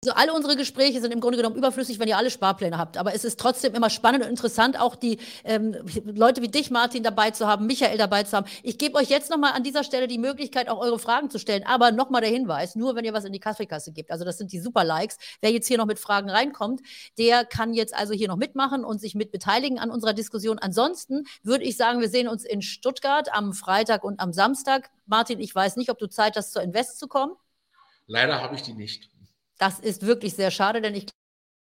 also alle unsere Gespräche sind im Grunde genommen überflüssig, wenn ihr alle Sparpläne habt. Aber es ist trotzdem immer spannend und interessant, auch die ähm, Leute wie dich, Martin, dabei zu haben, Michael dabei zu haben. Ich gebe euch jetzt nochmal an dieser Stelle die Möglichkeit, auch eure Fragen zu stellen. Aber nochmal der Hinweis, nur wenn ihr was in die Kaffeekasse gibt. Also das sind die Super-Likes. Wer jetzt hier noch mit Fragen reinkommt, der kann jetzt also hier noch mitmachen und sich mit beteiligen an unserer Diskussion. Ansonsten würde ich sagen, wir sehen uns in Stuttgart am Freitag und am Samstag. Martin, ich weiß nicht, ob du Zeit hast, zur Invest zu kommen. Leider habe ich die nicht. Das ist wirklich sehr schade, denn ich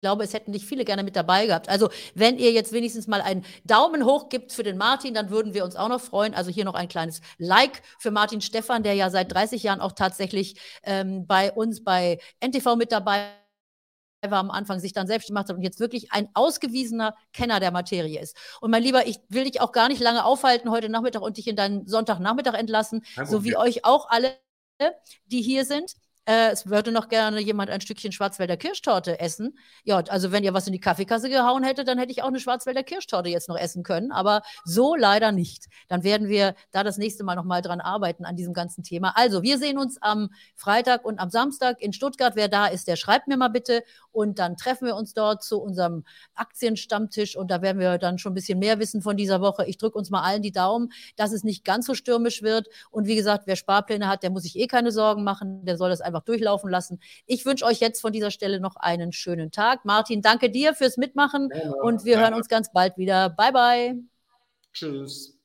glaube, es hätten nicht viele gerne mit dabei gehabt. Also, wenn ihr jetzt wenigstens mal einen Daumen hoch gibt für den Martin, dann würden wir uns auch noch freuen. Also hier noch ein kleines Like für Martin Stephan, der ja seit 30 Jahren auch tatsächlich ähm, bei uns bei NTV mit dabei war am Anfang, sich dann selbst gemacht hat und jetzt wirklich ein ausgewiesener Kenner der Materie ist. Und mein Lieber, ich will dich auch gar nicht lange aufhalten heute Nachmittag und dich in deinen Sonntagnachmittag entlassen, so wie euch auch alle, die hier sind. Äh, es würde noch gerne jemand ein Stückchen Schwarzwälder Kirschtorte essen. Ja, also wenn ihr was in die Kaffeekasse gehauen hättet, dann hätte ich auch eine Schwarzwälder Kirschtorte jetzt noch essen können. Aber so leider nicht. Dann werden wir da das nächste Mal nochmal dran arbeiten an diesem ganzen Thema. Also, wir sehen uns am Freitag und am Samstag in Stuttgart. Wer da ist, der schreibt mir mal bitte. Und dann treffen wir uns dort zu unserem Aktienstammtisch. Und da werden wir dann schon ein bisschen mehr wissen von dieser Woche. Ich drücke uns mal allen die Daumen, dass es nicht ganz so stürmisch wird. Und wie gesagt, wer Sparpläne hat, der muss sich eh keine Sorgen machen. Der soll das einfach durchlaufen lassen. Ich wünsche euch jetzt von dieser Stelle noch einen schönen Tag. Martin, danke dir fürs Mitmachen. Ja, und wir ja. hören uns ganz bald wieder. Bye, bye. Tschüss.